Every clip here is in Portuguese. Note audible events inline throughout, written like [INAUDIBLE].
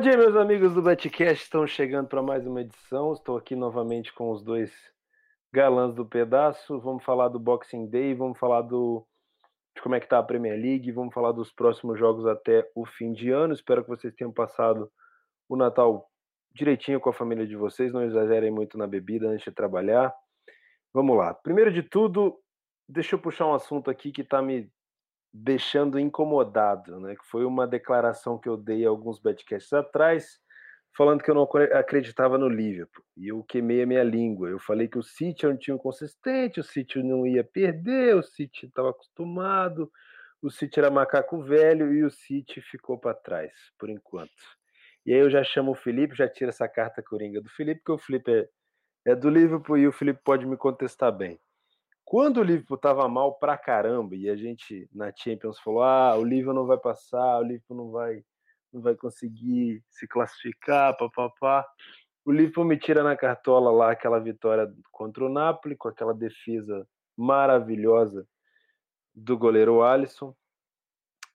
dia, meus amigos do Betcast. Estão chegando para mais uma edição. Estou aqui novamente com os dois galãs do pedaço. Vamos falar do Boxing Day, vamos falar do de como é que tá a Premier League, vamos falar dos próximos jogos até o fim de ano. Espero que vocês tenham passado o Natal direitinho com a família de vocês, não exagerem muito na bebida antes de trabalhar. Vamos lá. Primeiro de tudo, deixa eu puxar um assunto aqui que está me deixando incomodado, né? Que foi uma declaração que eu dei alguns podcasts atrás, falando que eu não acreditava no Liverpool. E eu queimei a minha língua. Eu falei que o City é um time consistente, o City não ia perder, o City estava acostumado, o City era macaco velho e o City ficou para trás, por enquanto. E aí eu já chamo o Felipe, já tiro essa carta coringa do Felipe, porque o Felipe é, é do Liverpool e o Felipe pode me contestar bem. Quando o Liverpool estava mal pra caramba e a gente na Champions falou: "Ah, o Liverpool não vai passar, o Liverpool não vai não vai conseguir se classificar, papapá". O Liverpool me tira na cartola lá aquela vitória contra o Napoli com aquela defesa maravilhosa do goleiro Alisson.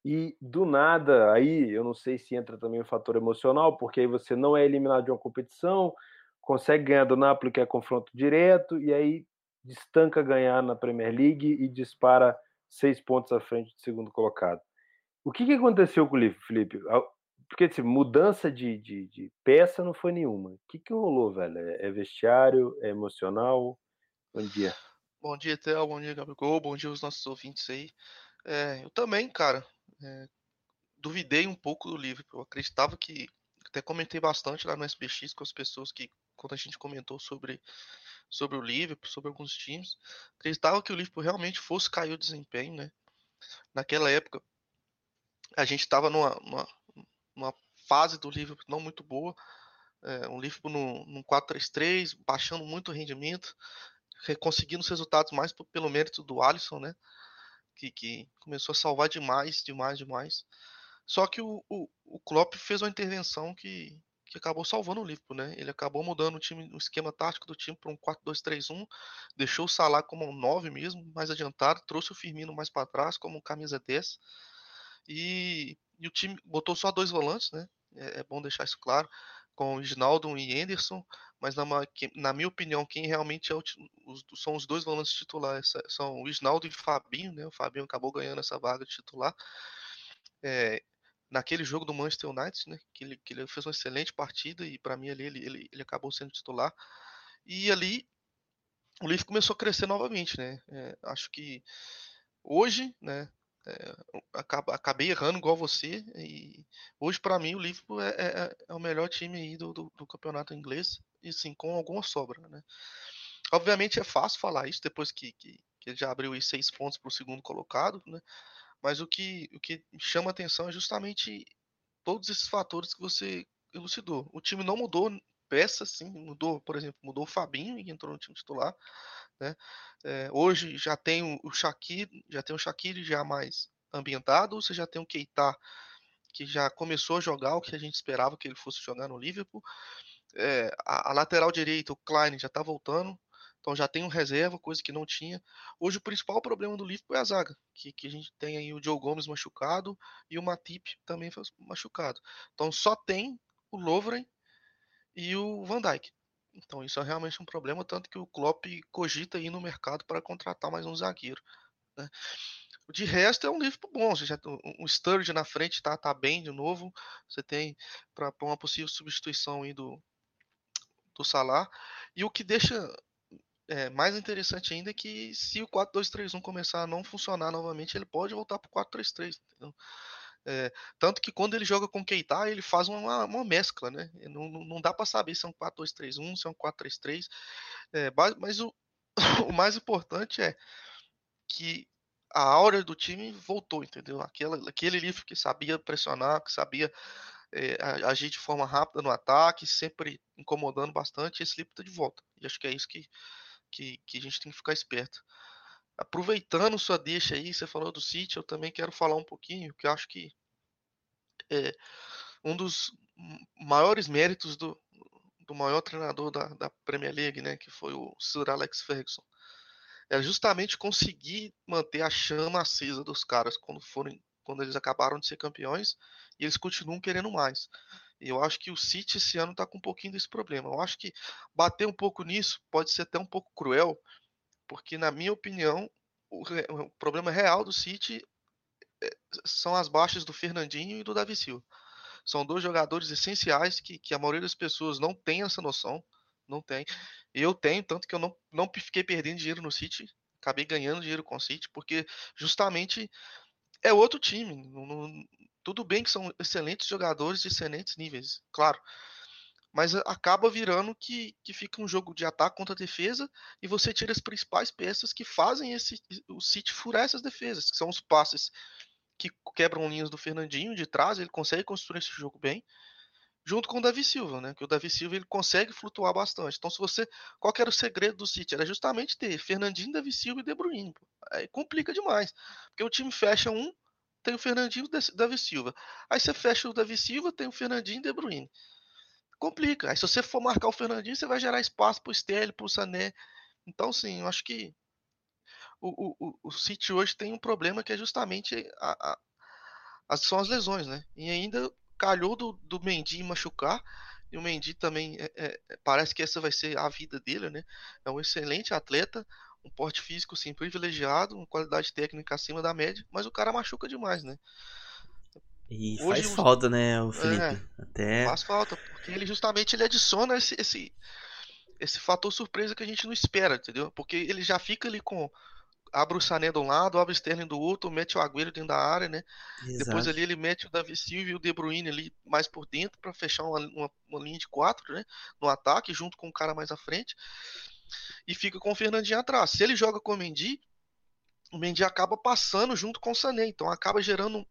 E do nada, aí eu não sei se entra também o fator emocional, porque aí você não é eliminado de uma competição, consegue ganhar do Napoli, que é confronto direto, e aí destanca ganhar na Premier League e dispara seis pontos à frente do segundo colocado. O que, que aconteceu com o Liverpool, Felipe? Porque assim, mudança de, de, de, peça não foi nenhuma. O que, que rolou, velho? É, é vestiário? É emocional? Bom dia. Bom dia, Theo. Bom dia, Gabriel. Bom dia aos nossos ouvintes aí. É, eu também, cara, é, duvidei um pouco do Liverpool. Eu acreditava que. Até comentei bastante lá no SBX com as pessoas que, quando a gente comentou sobre sobre o Liverpool, sobre alguns times. Acreditava que o Liverpool realmente fosse cair o desempenho, né? Naquela época, a gente estava numa, numa, numa, fase do Liverpool não muito boa. É, um Liverpool no, no 4-3-3, baixando muito o rendimento, conseguindo os resultados mais pelo mérito do Alisson, né? Que, que começou a salvar demais, demais, demais. Só que o, o, o Klopp fez uma intervenção que, acabou salvando o Liverpool, né? Ele acabou mudando o time, o esquema tático do time para um 4-2-3-1, deixou o Salah como um 9 mesmo, mais adiantado, trouxe o Firmino mais para trás como um camisa 10. E, e, o time botou só dois volantes, né? É, é bom deixar isso claro, com o Ginaldo e Anderson, mas na, na, minha opinião, quem realmente é o, os, são os dois volantes titulares são o Ginaldo e o Fabinho, né? O Fabinho acabou ganhando essa vaga de titular. É, naquele jogo do Manchester United, né? Que ele, que ele fez uma excelente partida e para mim ali ele, ele, ele acabou sendo titular. E ali o Leaf começou a crescer novamente, né? É, acho que hoje, né? É, acabei errando igual você e hoje para mim o Liverpool é, é, é, o melhor time aí do, do, do, campeonato inglês e sim com alguma sobra, né? Obviamente é fácil falar isso depois que, que, que ele já abriu aí seis pontos para o segundo colocado, né? Mas o que, o que chama atenção é justamente todos esses fatores que você elucidou. O time não mudou peças, sim, mudou, por exemplo, mudou o Fabinho e entrou no time titular, né? É, hoje já tem o Shaqiri, já tem o Shaqiri já mais ambientado, você já tem o Keita que já começou a jogar o que a gente esperava que ele fosse jogar no Liverpool. É, a, a, lateral direita, o Klein já está voltando, então já tem um reserva, coisa que não tinha. Hoje o principal problema do Liverpool é a zaga, que, que a gente tem aí o Joe Gomes machucado e o Matip também machucado. Então só tem o Lovren e o Van Dijk. Então isso é realmente um problema, tanto que o Klopp cogita ir no mercado para contratar mais um zagueiro. Né? De resto é um Liverpool bom. Você já, um Sturridge na frente tá, tá bem de novo. Você tem para uma possível substituição aí do, do Salah. E o que deixa é, mais interessante ainda é que se o 4-2-3-1 começar a não funcionar novamente, ele pode voltar para o 4-3-3. É, tanto que quando ele joga com Keita, ele faz uma, uma mescla, né? Não, não dá para saber se é um 4-2-3-1, se é um 4-3-3. É, mas o, [LAUGHS] o mais importante é que a aura do time voltou, entendeu? Aquela, aquele livro que sabia pressionar, que sabia é, agir de forma rápida no ataque, sempre incomodando bastante, esse livro está de volta. E acho que é isso que que, que a gente tem que ficar esperto. Aproveitando sua deixa aí, você falou do City, eu também quero falar um pouquinho, que eu acho que é um dos maiores méritos do, do maior treinador da, da Premier League, né, que foi o Sir Alex Ferguson. É justamente conseguir manter a chama acesa dos caras quando forem quando eles acabaram de ser campeões e eles continuam querendo mais. Eu acho que o City esse ano está com um pouquinho desse problema. Eu acho que bater um pouco nisso pode ser até um pouco cruel, porque, na minha opinião, o, o problema real do City é, são as baixas do Fernandinho e do Davi Silva. São dois jogadores essenciais que, que a maioria das pessoas não tem essa noção. Não tem. Eu tenho, tanto que eu não, não fiquei perdendo dinheiro no City. Acabei ganhando dinheiro com o City, porque justamente é outro time. Não, não, tudo bem que são excelentes jogadores de excelentes níveis, claro. Mas acaba virando que, que fica um jogo de ataque contra defesa e você tira as principais peças que fazem esse o City furar essas defesas, que são os passes que quebram linhas do Fernandinho de trás, ele consegue construir esse jogo bem, junto com o Davi Silva, né? Que o Davi Silva ele consegue flutuar bastante. Então, se você, qual era o segredo do City? Era justamente ter Fernandinho, Davi Silva e De Bruyne. Aí complica demais, porque o time fecha um, tem o Fernandinho e Davi Silva. Aí você fecha o Davi Silva, tem o Fernandinho e De Bruyne. Complica. Aí se você for marcar o Fernandinho, você vai gerar espaço para o Sterling, para o Sané. Então, sim, eu acho que o, o, o City hoje tem um problema que é justamente a, a, as, são as lesões, né? E ainda calhou do, do Mendy machucar. E o Mendy também é, é, parece que essa vai ser a vida dele, né? É um excelente atleta, um porte físico sim privilegiado, uma qualidade técnica acima da média, mas o cara machuca demais, né? E Hoje, faz falta, né, o Felipe? É, Até... Faz falta, porque ele justamente ele adiciona esse, esse, esse fator surpresa que a gente não espera, entendeu? Porque ele já fica ali com abre o Sané de um lado, abre o Sterling do outro, mete o Agüero dentro da área, né? Exato. Depois ali ele mete o Davi Silva e o De Bruyne ali mais por dentro para fechar uma, uma, uma, linha de quatro, né? No ataque, junto com o cara mais à frente. E fica com o Fernandinho atrás. Se ele joga com o Mendy, o Mendy acaba passando junto com o Sané, então acaba gerando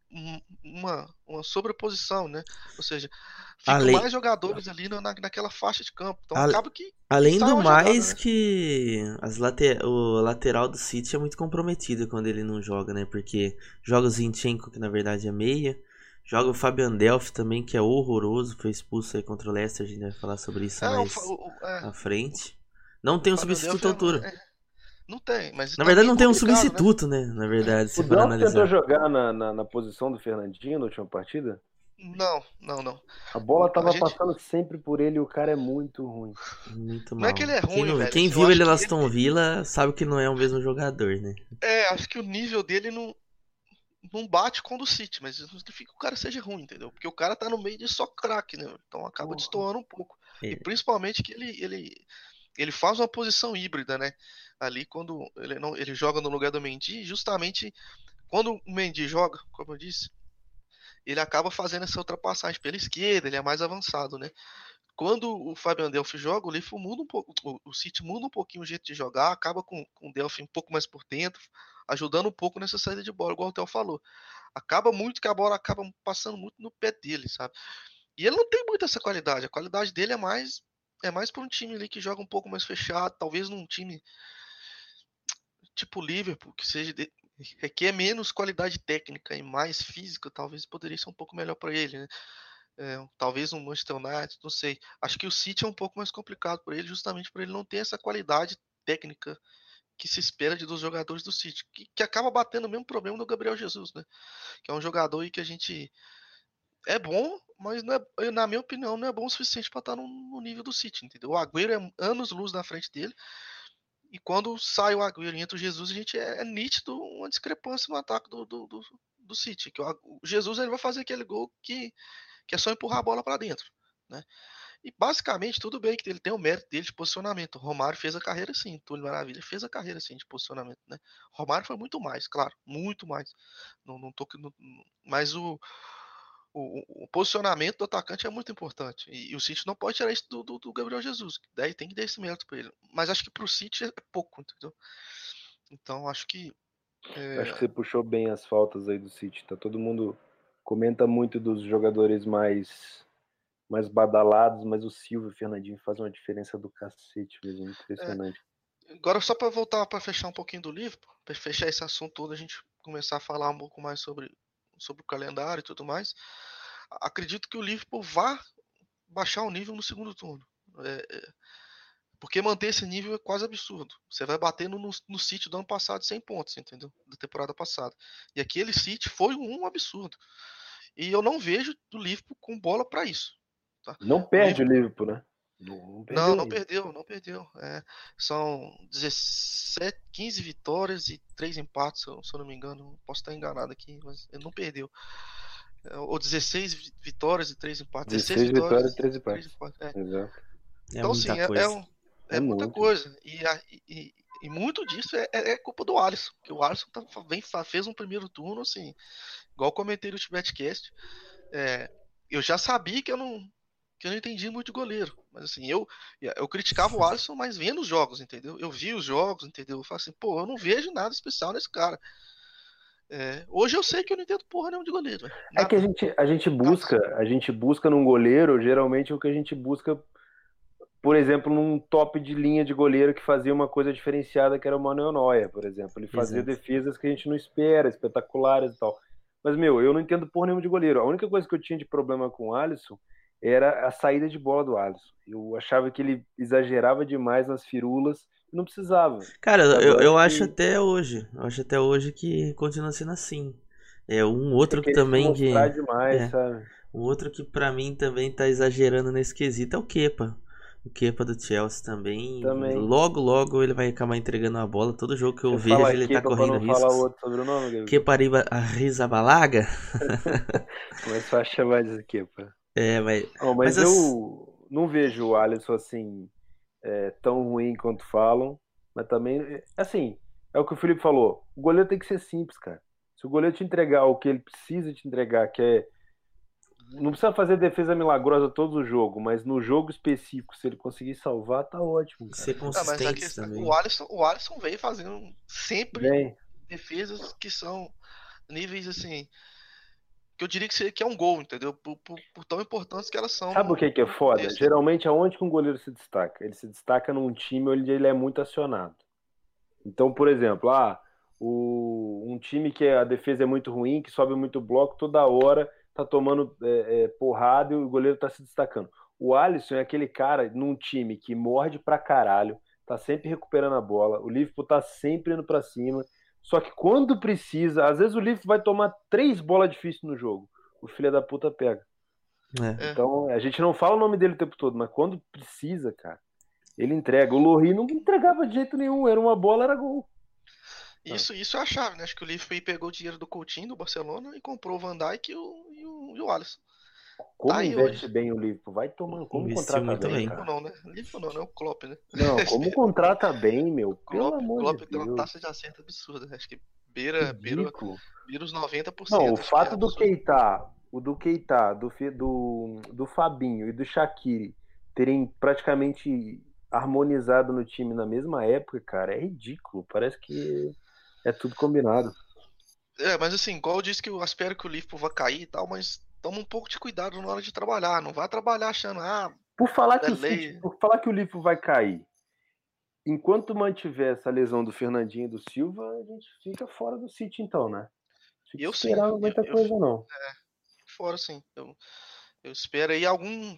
uma, uma sobreposição, né? Ou seja, ficam além... mais jogadores ali na, naquela faixa de campo. Então Ale... acaba que. Além do mais jogada, né? que as later... o lateral do City é muito comprometido quando ele não joga, né? Porque joga o Zinchenko, que na verdade é meia. Joga o Fabian Delphi também, que é horroroso, foi expulso aí contra o Leicester, a gente vai falar sobre isso é, mais o, o, é, à frente. Não tem um substituto à altura. É, não tem, mas. Na verdade, não tem um né? substituto, né? né? Na verdade, se for analisar. tentou jogar na, na, na, posição do Fernandinho na última partida? Não, não, não. A bola tava gente... passando sempre por ele e o cara é muito ruim. Muito mal. Não é que ele é ruim, quem, não, velho. Quem viu ele na Aston ele... Villa sabe que não é o mesmo jogador, né? É, acho que o nível dele não, não bate com o do City, mas isso não significa que o cara seja ruim, entendeu? Porque o cara tá no meio de só craque, né? Então acaba uhum. destoando um pouco. É. E principalmente que ele, ele, ele faz uma posição híbrida, né? Ali quando ele, não, ele joga no lugar do Mendy, justamente quando o Mendy joga, como eu disse, ele acaba fazendo essa ultrapassagem pela esquerda, ele é mais avançado, né? Quando o Fabian Delphi joga, o Liverpool muda um pouco, o, City muda um pouquinho o jeito de jogar, acaba com, com o Delphi um pouco mais por dentro, ajudando um pouco nessa saída de bola, igual o Theo falou. Acaba muito que a bola acaba passando muito no pé dele, sabe? E ele não tem muita essa qualidade, a qualidade dele é mais é mais para um time ali que joga um pouco mais fechado, talvez num time tipo Liverpool, que seja de, requer menos qualidade técnica e mais física, talvez poderia ser um pouco melhor para ele, né? É, talvez um Manchester United, não sei. Acho que o City é um pouco mais complicado para ele, justamente por ele não ter essa qualidade técnica que se espera de dos jogadores do City, que, que acaba batendo o mesmo problema do Gabriel Jesus, né? Que é um jogador aí que a gente é bom, mas é, na minha opinião não é bom o suficiente para estar no, no, nível do City, entendeu? O Agüero é anos luz na frente dele. E quando sai o Agüero e entra o Jesus, a gente é, é nítido uma discrepância no ataque do, do, do, do City. Que o, o, Jesus ele vai fazer aquele gol que, que é só empurrar a bola para dentro, né? E basicamente, tudo bem que ele tem o mérito dele de posicionamento. Romário fez a carreira assim, Túlio Maravilha fez a carreira assim de posicionamento, né? Romário foi muito mais, claro, muito mais. Não, não tô, não, mas o, o, o, posicionamento do atacante é muito importante. E, e o City não pode tirar isso do, do, do, Gabriel Jesus. Daí tem que dar esse mérito para ele. Mas acho que para o City é pouco, entendeu? Então acho que. É... Acho que você puxou bem as faltas aí do City. Tá todo mundo comenta muito dos jogadores mais mais badalados, mas o Silvio e o Fernandinho fazem uma diferença do cacete mesmo, impressionante. É. Agora só para voltar para fechar um pouquinho do livro, para fechar esse assunto todo, a gente começar a falar um pouco mais sobre sobre o calendário e tudo mais, acredito que o Liverpool vá baixar o nível no segundo turno. É, é, porque manter esse nível é quase absurdo. Você vai batendo no, no City do ano passado 100 pontos, entendeu? Da temporada passada. E aquele City foi um absurdo. E eu não vejo o Liverpool com bola para isso. Tá? Não perde o Liverpool, né? Não, perdeu, não, não perdeu, não perdeu. É, são 17, 15 vitórias e 3 empates, se eu não me engano. Posso estar enganado aqui, mas ele não perdeu. É, ou 16 vitórias e 3 empates. 16, 16 vitórias e 3 empates. 3 empates é. Exato. É então, sim, é, é, um, é, é muita coisa. E, e, e, muito disso é, é, culpa do Alisson. Que o Alisson tá, vem, fez um primeiro turno, assim, igual comentei no Tibetcast. É, eu já sabia que eu não que eu não entendi muito de goleiro. Mas assim, eu, eu criticava o Alisson, mas vendo os jogos, entendeu? Eu vi os jogos, entendeu? Eu falo assim, pô, eu não vejo nada especial nesse cara. É, hoje eu sei que eu não entendo porra nenhuma de goleiro. É que a gente, a gente busca, a gente busca num goleiro, geralmente o que a gente busca, por exemplo, num top de linha de goleiro que fazia uma coisa diferenciada, que era o Manuel Noia, por exemplo. Ele fazia Exato. defesas que a gente não espera, espetaculares e tal. Mas, meu, eu não entendo porra nenhuma de goleiro. A única coisa que eu tinha de problema com o Alisson era a saída de bola do Alisson. Eu achava que ele exagerava demais nas firulas e não precisava. Cara, eu, eu que... acho até hoje, eu acho até hoje que continua sendo assim. É um outro que também que demais, é, sabe? Um outro que para mim também tá exagerando nesse quesito é o Kepa. O Kepa do Chelsea também. também. Logo, logo ele vai acabar entregando a bola. Todo jogo que eu Você vejo ele tá correndo risco. Fala outro sobrenome, Kepa Arrizabalaga? Começou [LAUGHS] a chamar de Kepa. É, mas. Oh, mas, mas eu não vejo o Alisson assim é, tão ruim quanto falam. Mas também, assim, é o que o Felipe falou. O goleiro tem que ser simples, cara. Se o goleiro te entregar o que ele precisa te entregar, que é. Não precisa fazer defesa milagrosa todo o jogo, mas no jogo específico, se ele conseguir salvar, tá ótimo. Cara. Ser consistente ah, também. O Alisson, o Alisson vem fazendo sempre vem. defesas que são níveis assim que eu diria que, que é um gol, entendeu? Por, por, por, tão importantes que elas são. Sabe o que, que é foda? Geralmente, aonde que um goleiro se destaca? Ele se destaca num time onde ele é muito acionado. Então, por exemplo, ah, o, um time que a defesa é muito ruim, que sobe muito bloco, toda hora tá tomando é, é, porrada e o goleiro tá se destacando. O Alisson é aquele cara num time que morde pra caralho, tá sempre recuperando a bola, o Liverpool tá sempre indo pra cima, só que quando precisa, às vezes o Liverpool vai tomar três bolas difíceis no jogo. O filho da puta pega. É. Então, a gente não fala o nome dele o tempo todo, mas quando precisa, cara, ele entrega. O Lohri não entregava de jeito nenhum, era uma bola, era gol. Isso, isso é a chave, né? Acho que o Liverpool pegou o dinheiro do Coutinho, do Barcelona, e comprou o Van Dijk e o, e o, e o Alisson. Como tá investe hoje. bem o Liverpool? Vai tomando. Como Investiu contrata bem? Liverpool não, né? Liverpool não, né? O Klopp, né? Não, [LAUGHS] como contrata bem, meu. Pelo Klopp, amor Klopp de tem uma taxa de acerto absurda. Acho que beira, beira, beira os 90%. Não, o fato é do Keita, o do Keita, do, do, do Fabinho e do Shaqiri terem praticamente harmonizado no time na mesma época, cara, é ridículo. Parece que é tudo combinado. É, mas assim, igual eu disse que eu espero que o Liverpool vá cair e tal, mas toma um pouco de cuidado na hora de trabalhar. Não vai trabalhar achando, ah. Por falar, que o, City, por falar que o Liverpool vai cair, enquanto mantiver essa lesão do Fernandinho e do Silva, a gente fica fora do City, então, né? eu sim. Não muita eu, coisa, não. É, fora sim. Eu, eu espero aí algum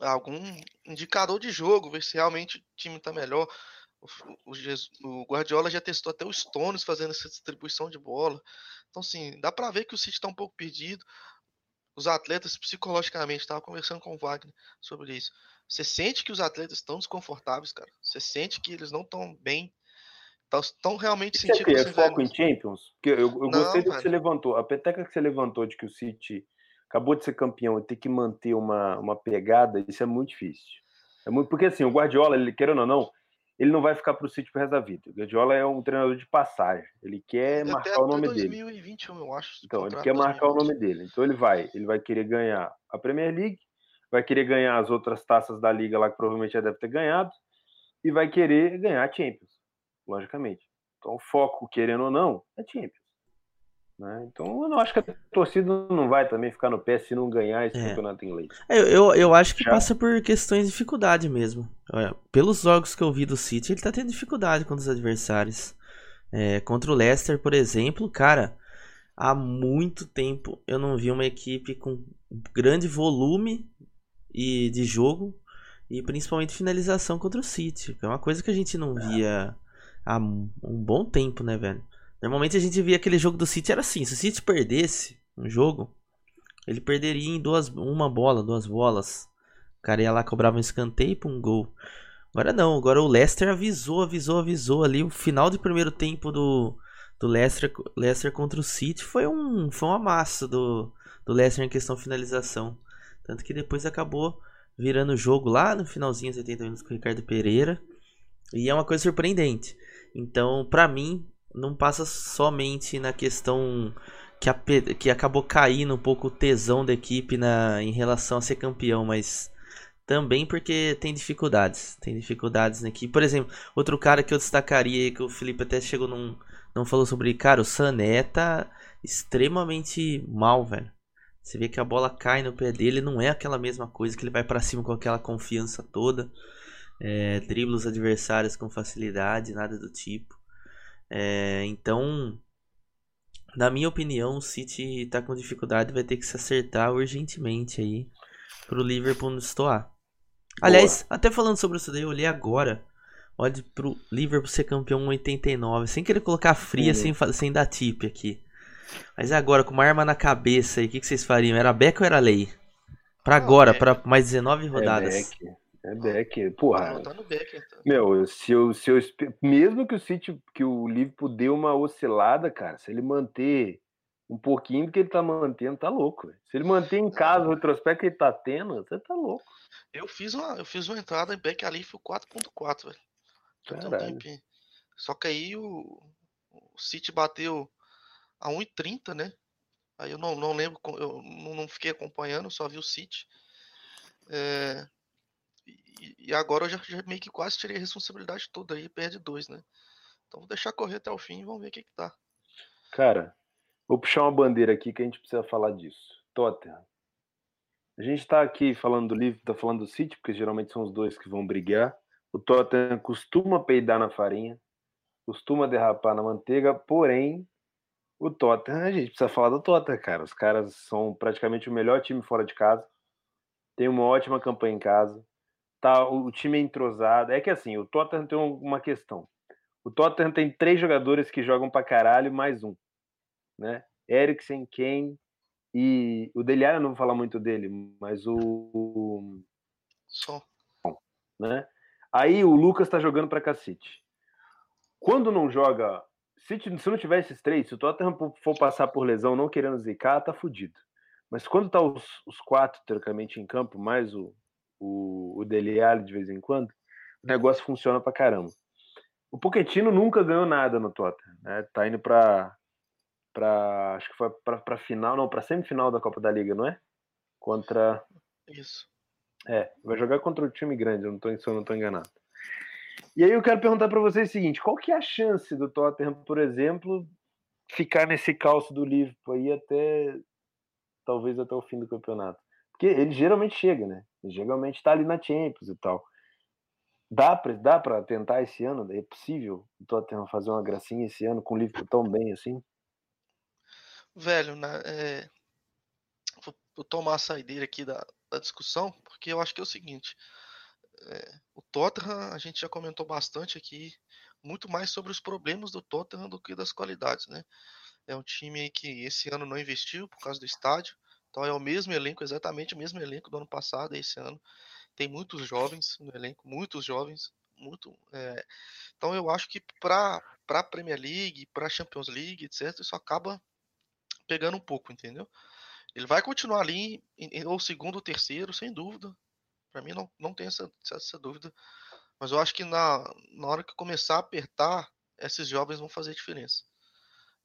algum indicador de jogo, ver se realmente o time tá melhor. O, o, o, Guardiola já testou até o Stones fazendo essa distribuição de bola. Então, assim, dá para ver que o City tá um pouco perdido os atletas psicologicamente, estava conversando com o Wagner sobre isso. Você sente que os atletas estão desconfortáveis, cara. Você sente que eles não estão bem. Estão realmente isso sentindo. Você é foco em Champions? Porque eu, eu não, gostei do que você levantou. A peteca que você levantou de que o City acabou de ser campeão e tem que manter uma, uma pegada, isso é muito difícil. É muito, porque assim, o Guardiola, ele querendo ou não, ele não vai ficar para o City pro resto da vida. O Guardiola é um treinador de passagem. Ele quer marcar o nome 2021, dele. eu acho. Então, ele quer marcar o nome dele. Então ele vai, ele vai querer ganhar a Premier League, vai querer ganhar as outras taças da liga lá que provavelmente já deve ter ganhado e vai querer ganhar a Champions, logicamente. Então o foco, querendo ou não, é Champions. Né? Então eu não acho que a torcida não vai também ficar no pé se não ganhar esse é. campeonato inglês. É, eu, eu, eu acho que Já? passa por questões de dificuldade mesmo. Olha, pelos jogos que eu vi do City, ele tá tendo dificuldade contra os adversários. É, contra o Leicester, por exemplo, cara, há muito tempo eu não vi uma equipe com grande volume e de jogo e principalmente finalização contra o City, é uma coisa que a gente não é. via há um bom tempo, né, velho? Normalmente a gente via aquele jogo do City era assim, se o City perdesse um jogo, ele perderia em duas, uma bola, duas bolas. O cara ia lá, cobrava um escanteio pra um gol. Agora não, agora o Leicester avisou, avisou, avisou ali. O final do primeiro tempo do, do Leicester, Leicester contra o City foi um, foi uma massa do, do Leicester em questão finalização. Tanto que depois acabou virando o jogo lá no finalzinho, 70 minutos com o Ricardo Pereira. E é uma coisa surpreendente. Então, para mim, não passa somente na questão que, a, que acabou caindo um pouco o tesão da equipe na, em relação a ser campeão, mas também porque tem dificuldades. Tem dificuldades na equipe. Por exemplo, outro cara que eu destacaria que o Felipe até chegou num. Não falou sobre. Cara, o Sané tá extremamente mal, velho. Você vê que a bola cai no pé dele, não é aquela mesma coisa que ele vai para cima com aquela confiança toda. É, dribla os adversários com facilidade, nada do tipo. É, então, na minha opinião, o City tá com dificuldade vai ter que se acertar urgentemente aí pro Liverpool não estoar. Aliás, até falando sobre isso daí, eu olhei agora. Olha pro Liverpool ser campeão em 89, sem querer colocar fria, sem, sem dar tip aqui. Mas agora, com uma arma na cabeça aí, o que, que, vocês fariam? Era Beck ou era lei? Pra agora, é. pra mais 19 rodadas. É. É Beck. Porra. Tá Beck, então. Meu, se eu, se eu, mesmo que o City, que o Liverpool deu uma oscilada, cara, se ele manter um pouquinho que ele tá mantendo, tá louco. Véio. Se ele manter em casa o retrospecto que ele tá tendo, você tá louco. Eu fiz uma, eu fiz uma entrada em back ali foi 4.4, velho. Um Só que aí o, o City bateu a 1,30, né? Aí eu não, não lembro, eu não fiquei acompanhando, só vi o City. É, e, agora eu já, já, meio que quase tirei a responsabilidade toda aí, perde dois, né? Então vou deixar correr até o fim e vamos ver o que, que tá. Cara, Vou puxar uma bandeira aqui que a gente precisa falar disso. Tottenham. A gente está aqui falando do livro, está falando do City, porque geralmente são os dois que vão brigar. O Tottenham costuma peidar na farinha, costuma derrapar na manteiga, porém, o Tottenham, a gente precisa falar do Tottenham, cara. Os caras são praticamente o melhor time fora de casa, tem uma ótima campanha em casa, tá, o time é entrosado. É que assim, o Tottenham tem uma questão. O Tottenham tem três jogadores que jogam pra caralho, mais um né? Eriksen, Kane e o Dele eu não vou falar muito dele, mas o só, né? Aí o Lucas tá jogando para cacete. Quando não joga, se, se não tiver esses três, se o Tottenham for passar por lesão, não querendo zicar, tá fudido. Mas quando tá os, os quatro, teoricamente, em campo, mais o, o, o Dele de vez em quando, o negócio funciona pra caramba. O Pochettino nunca ganhou nada no Tottenham, né? Tá indo para para acho que foi para final, não, para semifinal da Copa da Liga, não é? Contra Isso. É, vai jogar contra o time grande, eu não tô, se eu não tô enganado. E aí eu quero perguntar para vocês o seguinte, qual que é a chance do Tottenham, por exemplo, ficar nesse calço do Liverpool aí até talvez até o fim do campeonato? Porque ele geralmente chega, né? Ele geralmente está ali na Champions e tal. Dá para dá para tentar esse ano? É possível o Tottenham fazer uma gracinha esse ano com o Liverpool tão bem assim? Velho, né, é, vou, vou, tomar a saideira aqui da, da, discussão, porque eu acho que é o seguinte: é, o Tottenham, a gente já comentou bastante aqui, muito mais sobre os problemas do Tottenham do que das qualidades, né? É um time que esse ano não investiu por causa do estádio, então é o mesmo elenco, exatamente o mesmo elenco do ano passado, esse ano. Tem muitos jovens no elenco, muitos jovens, muito. É, então eu acho que para a Premier League, para a Champions League, etc., isso acaba pegando um pouco, entendeu? Ele vai continuar ali, ou segundo ou terceiro, sem dúvida. Para mim não, não tem essa, essa dúvida. Mas eu acho que na, na hora que começar a apertar, esses jovens vão fazer diferença.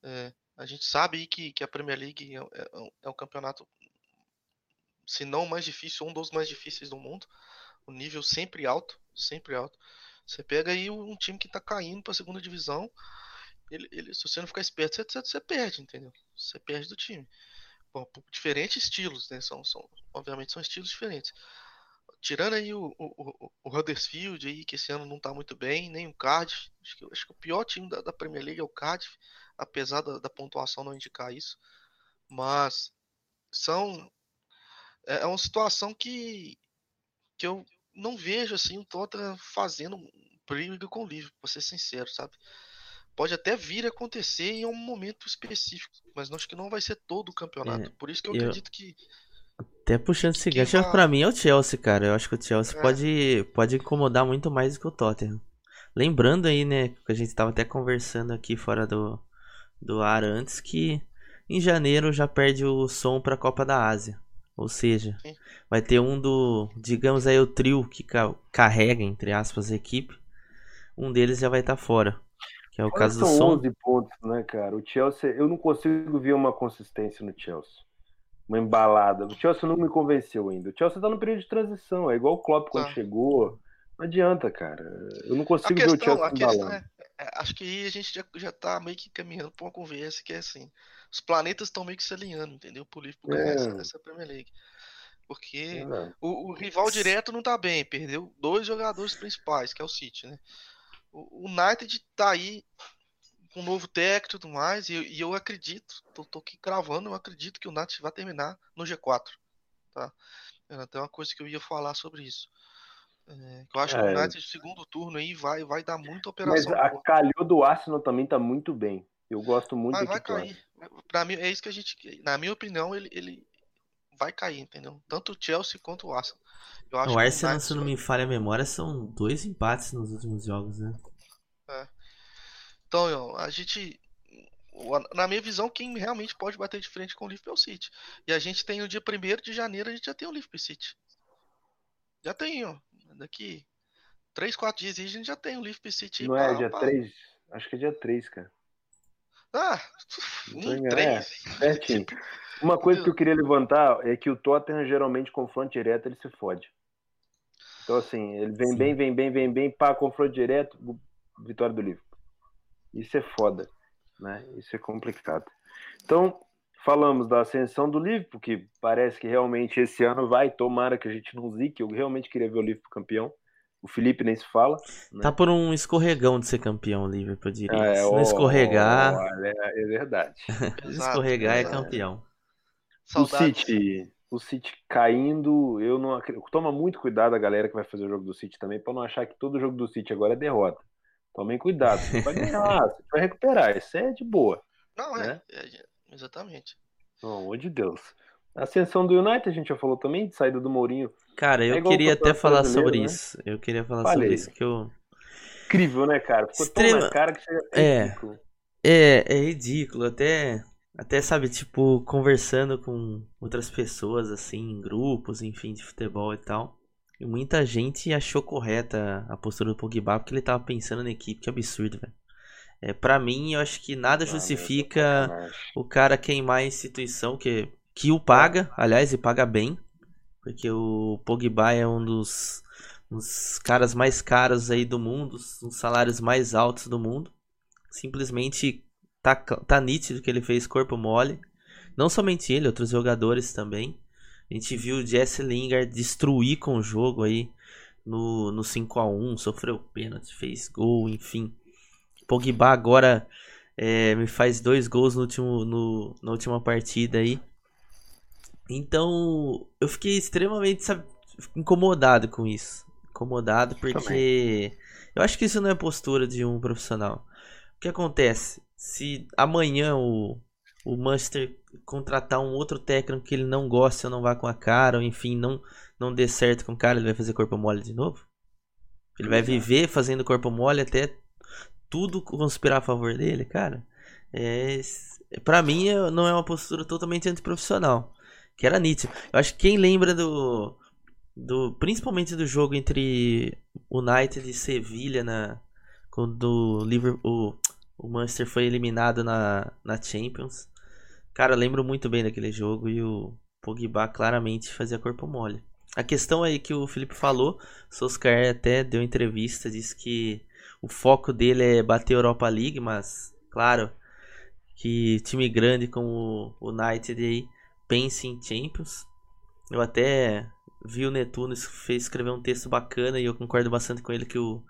É, a gente sabe que, que a Premier League é, é, é um campeonato, se não o mais difícil, um dos mais difíceis do mundo. O nível sempre alto, sempre alto. Você pega aí um time que está caindo para a segunda divisão, ele, ele, se você não ficar esperto, você, você, perde, entendeu? Você perde do time. Bom, diferentes estilos, né? São, são, obviamente são estilos diferentes. Tirando aí o, o, o Huddersfield aí, que esse ano não tá muito bem, nem o Cardiff. Acho que, acho que o pior time da, da Premier League é o Cardiff, apesar da, da pontuação não indicar isso. Mas são. É, é uma situação que, que eu não vejo assim o Tottenham fazendo briga com o Liverpool, pra ser sincero, sabe? pode até vir a acontecer em um momento específico, mas acho que não vai ser todo o campeonato. É, Por isso que eu, eu, acredito que. Até puxando esse gancho, vai... pra mim é o Chelsea, cara. Eu acho que o Chelsea é. pode, pode incomodar muito mais do que o Tottenham. Lembrando aí, né, que a gente tava até conversando aqui fora do, do ar antes, que em janeiro já perde o som pra Copa da Ásia. Ou seja, Sim. vai ter um do, digamos aí, o trio que carrega, entre aspas, a equipe. Um deles já vai estar tá fora. Que é o caso do são som. 11 pontos, né, cara? O Chelsea, eu não consigo ver uma consistência no Chelsea. Uma embalada. O Chelsea não me convenceu ainda. O Chelsea tá no período de transição. É igual o Klopp quando ah. chegou. Não adianta, cara. Eu não consigo questão, ver o Chelsea embalando. É, é, acho que aí a gente já, já tá meio que caminhando pra uma conversa que é assim. Os planetas estão meio que se alinhando, entendeu? Pro Liverpool é. essa Premier League. Porque é. o, o, rival direto não tá bem, perdeu dois jogadores principais, que é o City, né? O United tá aí com um novo técnico e tudo mais, e, e eu acredito, tô, tô, aqui cravando, eu acredito que o United vai terminar no G4, tá? Era até uma coisa que eu ia falar sobre isso. É, eu acho é. que o é. United segundo turno aí vai, vai dar muita operação. Mas a calhou do Arsenal também tá muito bem. Eu gosto muito Mas vai cair. Para mim é isso que a gente, na minha opinião, ele, ele vai cair, entendeu? Tanto o Chelsea quanto o Arsenal. Eu acho o Arsenal, se não me falha a memória, são dois empates nos últimos jogos, né? É. Então, a gente. Na minha visão, quem realmente pode bater de frente com o Liverpool é o City. E a gente tem o dia 1 de janeiro, a gente já tem o Liverpool City. Já tem, ó. Daqui 3, 4 dias a gente já tem o Liverpool City. Não é dia 3? Acho que é dia 3, cara. Ah, um, 3. É, tipo, Uma coisa que eu queria levantar é que o Tottenham geralmente confronto direto ele se fode. Então, assim, ele vem Sim. bem, vem bem, vem bem, pá, confronto direto, vitória do Liverpool. Isso é foda, né? Isso é complicado. Então, falamos da ascensão do Liverpool, que parece que realmente esse ano vai, tomara que a gente não zique, eu realmente queria ver o Liverpool campeão. O Felipe nem se fala. Né? Tá por um escorregão de ser campeão, o Liverpool, diria. É, se não escorregar... é, é verdade. [LAUGHS] se escorregar é campeão. O City o City caindo, eu não acredito. Toma muito cuidado a galera que vai fazer o jogo do City também, para não achar que todo jogo do City agora é derrota. Tomem cuidado, você vai ganhar, [LAUGHS] você vai recuperar, isso é de boa. Não, é, né? é, é exatamente. Pelo amor de Deus. A ascensão do United, a gente já falou também, de saída do Mourinho. Cara, eu é queria até falar sobre né? isso. Eu queria falar Falei. sobre isso que eu. Incrível, né, cara? Ficou Extrema... tão cara que chega é, ridículo. É, é ridículo. Até até, sabe, tipo, conversando com outras pessoas, assim, em grupos, enfim, de futebol e tal. E muita gente achou correta a postura do Pogba, porque ele tava pensando na equipe. Que absurdo, velho. É, pra mim, eu acho que nada ah, justifica o cara queimar a instituição que, que o paga, aliás, e paga bem. Porque o Pogba é um dos, dos caras mais caros aí do mundo, os salários mais altos do mundo. Simplesmente Tá, tá nítido que ele fez corpo mole. Não somente ele, outros jogadores também. A gente viu o Jesse Lingard destruir com o jogo aí no, no 5 a 1 sofreu pênalti, fez gol, enfim. Pogba agora é, me faz dois gols no último, no, na última partida aí. Então eu fiquei extremamente sabe, incomodado com isso. Incomodado porque eu acho que isso não é postura de um profissional. O que acontece? se amanhã o, o Manchester contratar um outro técnico que ele não gosta ou não vá com a cara, ou enfim, não, não dê certo com o cara, ele vai fazer corpo mole de novo? Ele vai viver fazendo corpo mole até tudo conspirar a favor dele, cara? É, para mim é, não é uma postura totalmente antiprofissional. Que era nítido. Eu acho que quem lembra do. do principalmente do jogo entre United e Sevilha na. Quando o Liverpool o Manchester foi eliminado na, na Champions. Cara, lembro muito bem daquele jogo e o Pogba claramente fazia corpo mole. A questão aí que o Felipe falou, Solskjaer até deu entrevista, disse que o foco dele é bater a Europa League, mas claro que time grande como o United aí pense em Champions. Eu até vi o Netuno fez escrever um texto bacana e eu concordo bastante com ele que o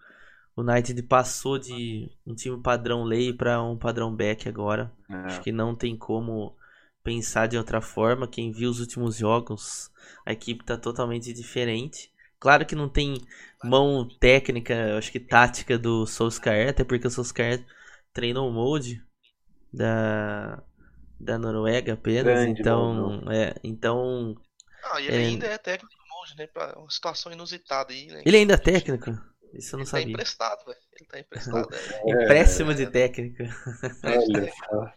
United passou de um time padrão lei para um padrão back agora. É. Acho que não tem como pensar de outra forma. Quem viu os últimos jogos, a equipe está totalmente diferente. Claro que não tem mão técnica, acho que tática do Solskjaer, até porque o Solskjaer treinou o Mode da, da Noruega apenas, Grande então. É, então. Ah, e ele é... ainda é técnico do né? Pra uma situação inusitada aí, né? Ele ainda é técnico? Isso eu não ele tá sabia. Tá emprestado, velho. Ele tá emprestado. é. [LAUGHS] Empréstimo de técnica. Olha só.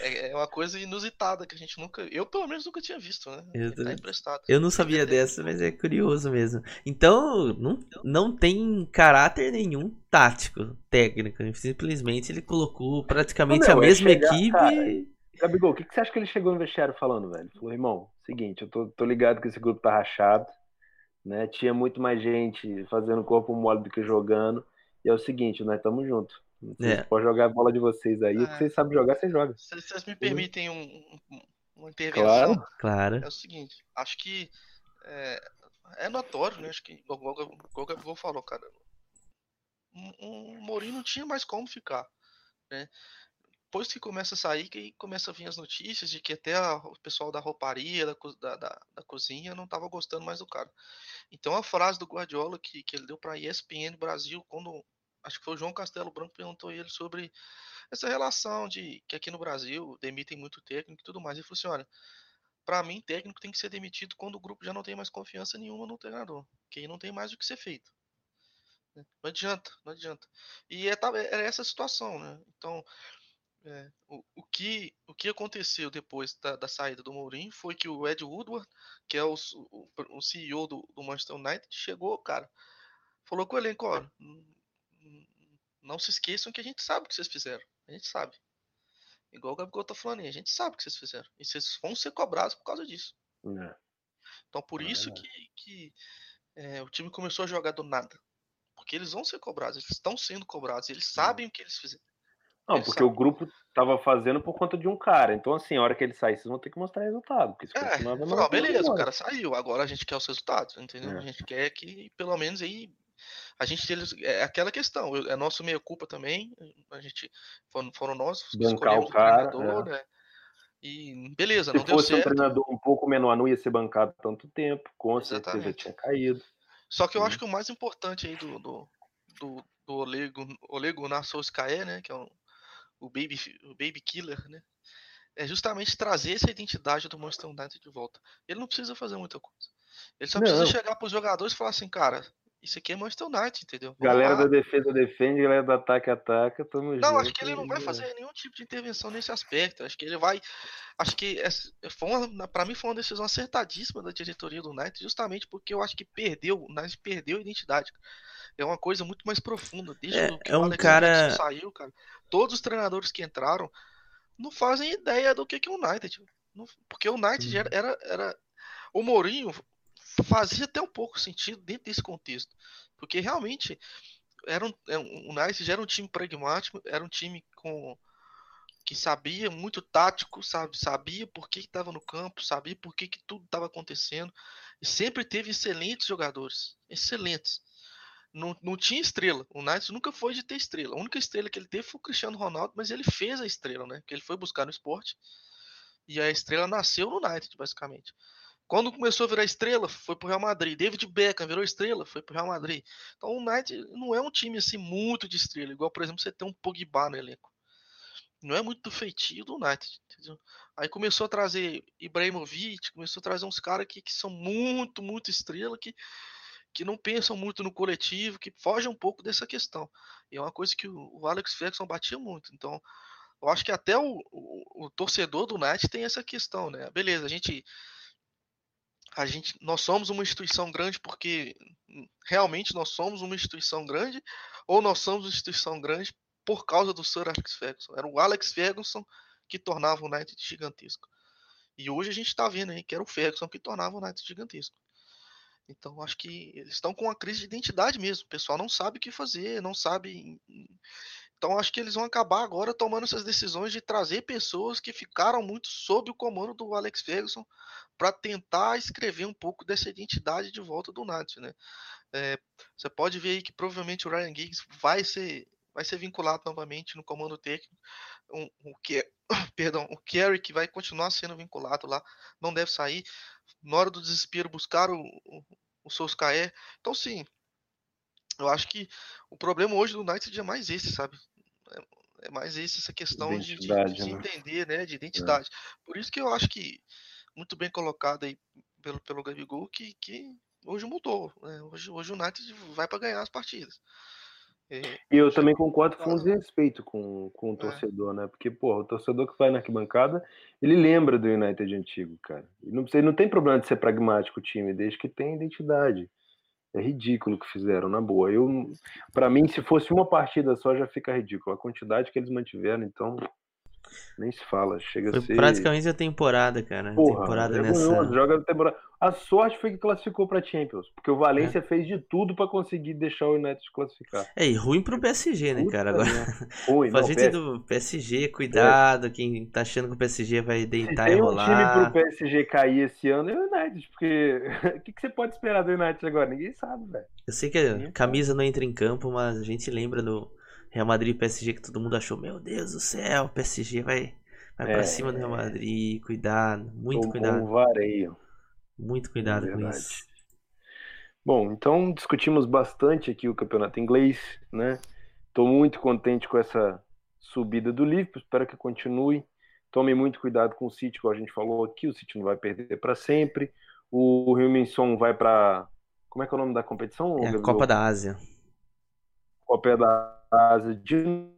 É, é uma coisa inusitada que a gente nunca. Eu, pelo menos, nunca tinha visto, né? Eu, tá emprestado. Eu não sabia dessa, mas é curioso mesmo. Então, não, não tem caráter nenhum tático, técnico. Simplesmente ele colocou praticamente a mesma chegar, equipe. Cara, Gabigol, o que, que você acha que ele chegou no vestiário falando, velho? Falou, irmão, seguinte, eu tô, tô ligado que esse grupo tá rachado, né? Tinha muito mais gente fazendo corpo mole do que jogando. E é o seguinte, nós estamos juntos. É. podem jogar a bola de vocês aí. O que vocês sabem jogar, vocês jogam. Se vocês me permitem um, um, uma intervenção. Claro. claro. É o seguinte, acho que é, é notório, né? Acho que, igual, o Gabigol falou, cara. Um, um Mourinho não tinha mais como ficar. Né? Depois que começa a sair, que começa a vir as notícias de que até a, o pessoal da rouparia, da, da, da cozinha, não estava gostando mais do cara. Então a frase do Guardiola que, que ele deu para a ESPN Brasil, quando acho que foi o João Castelo Branco perguntou ele sobre essa relação de que aqui no Brasil demitem muito técnico e tudo mais. Ele falou assim: para mim, técnico tem que ser demitido quando o grupo já não tem mais confiança nenhuma no treinador, que aí não tem mais o que ser feito. Não adianta, não adianta. E é, é essa situação, né? Então, é, o, o, que, o que aconteceu depois da, da, saída do Mourinho foi que o Ed Woodward, que é o, o, o CEO do, do, Manchester United, chegou, cara, falou com o elenco, ó, não se esqueçam que a gente sabe o que vocês fizeram. A gente sabe. Igual o Gabigol tá falando aí, a gente sabe o que vocês fizeram. E vocês vão ser cobrados por causa disso. É. Então por é isso que, que é, o time começou a jogar do nada. Porque eles vão ser cobrados, eles estão sendo cobrados, eles sabem o que eles fizeram. Não, porque o grupo tava fazendo por conta de um cara. Então, assim, a hora que ele sair, vocês vão ter que mostrar resultado. Porque se é, não, beleza, o cara saiu. Agora a gente quer os resultados, entendeu? É. A gente quer que, pelo menos, aí a gente é aquela questão, é nosso meia culpa também. A gente foram, foram nós escolhemos o, cara, o treinador, é. né? E beleza, Se não deu certo. Se fosse um treinador um pouco menor, não ia ser bancado tanto tempo, com Exatamente. certeza tinha caído. Só que eu acho que o mais importante aí do, do, do, do Olego, Olego Nassauskaé, né, que é o, o, baby, o Baby Killer, né, é justamente trazer essa identidade do Monster United de volta. Ele não precisa fazer muita coisa. Ele só não. precisa chegar para os jogadores e falar assim, cara, isso aqui é Manchester United, entendeu? Vamos galera lá. da defesa defende, galera do ataque ataca, tamo Não, junto, acho que ele não vai fazer nenhum tipo de intervenção nesse aspecto. Acho que ele vai. Acho que foi uma, pra mim foi uma decisão acertadíssima da diretoria do United, justamente porque eu acho que perdeu, o United perdeu a identidade. É uma coisa muito mais profunda. Desde é, que é um cara... saiu, cara. Todos os treinadores que entraram não fazem ideia do que, que é o United. Porque o United hum. era, era. O Mourinho fazia até um pouco sentido dentro desse contexto. Porque realmente era um, é o Nice era um time pragmático, era um time com que sabia muito tático, sabe, sabia por que estava no campo, sabia por que, que tudo estava acontecendo, e sempre teve excelentes jogadores, excelentes. Não, não tinha estrela. O Knights nunca foi de ter estrela. A única estrela que ele teve foi o Cristiano Ronaldo, mas ele fez a estrela, né? Que ele foi buscar no esporte. E a estrela nasceu no United, basicamente. Quando começou a virar estrela, foi pro Real Madrid. David Beckham virou estrela, foi pro Real Madrid. Então o United não é um time assim muito de estrela, igual por exemplo você tem um Pogba no elenco. Não é muito do feitio do United, entendeu? Aí começou a trazer Ibrahimovic, começou a trazer uns caras que, que são muito, muito estrela, que, que não pensam muito no coletivo, que fogem um pouco dessa questão. E é uma coisa que o, o Alex Ferguson batia muito. Então, eu acho que até o, o, o torcedor do United tem essa questão, né? Beleza, a gente a gente, nós somos uma instituição grande porque realmente nós somos uma instituição grande ou nós somos uma instituição grande por causa do Sir Alex Ferguson. Era o Alex Ferguson que tornava o United gigantesco. E hoje a gente está vendo aí que era o Ferguson que tornava o United gigantesco. Então acho que eles estão com uma crise de identidade mesmo. O pessoal não sabe o que fazer, não sabe. Então acho que eles vão acabar agora tomando essas decisões de trazer pessoas que ficaram muito sob o comando do Alex Ferguson para tentar escrever um pouco dessa identidade de volta do Nath, né? É, você pode ver aí que provavelmente o Ryan Giggs vai ser vai ser vinculado novamente no comando técnico. Um, o que [COUGHS] perdão, o Kerry que vai continuar sendo vinculado lá, não deve sair. Na hora do desespero buscar o, o, o. Então sim, eu acho que o problema hoje do United é mais esse, sabe? É, É mais isso, essa questão de, de, de né? entender, né? De identidade. Por isso que eu acho que, muito bem colocado aí pelo, pelo Gabigol, que, que hoje mudou. Né? Hoje, hoje o United vai para ganhar as partidas. É, E eu também concordo com o desrespeito com, com o É. torcedor, né? Porque, porra, o torcedor que vai na arquibancada, ele lembra do United antigo, cara. E não, precisa- não tem problema de ser pragmático o time, desde que tenha identidade. É ridículo o que fizeram, na boa. Eu, para mim, se fosse uma partida só, já fica ridículo. A quantidade que eles mantiveram, então, nem se fala. Chega Foi a ser. praticamente a temporada, cara. Porra, temporada vergonhoso, nessa. joga a temporada. A sorte foi que classificou pra Champions, porque o É. Valência fez de tudo pra conseguir deixar o United classificar. É, e ruim pro PSG, né, Puta cara? Agora. Ruim, [LAUGHS] não, gente do PSG, cuidado. Quem tá achando que o PSG vai Se deitar e tem um time rolar. pro PSG cair esse ano, é o United, porque [LAUGHS] o que, que você pode esperar do United agora? Ninguém sabe, velho. Eu sei que a camisa não entra em campo, mas a gente lembra do Real Madrid e PSG que todo mundo achou, meu Deus do céu, PSG vai, vai pra É. cima do Real Madrid. Cuidado, muito cuidado. um vareio. Muito cuidado com Verdade. isso. Bom, então discutimos bastante aqui o campeonato inglês, né? Estou muito contente com essa subida do Liverpool, espero que continue. Tome muito cuidado com o City, como a gente falou aqui, o City não vai perder para sempre. O Rio vai para como é que é o nome da competição? É? Copa da Ásia. Copa da Ásia de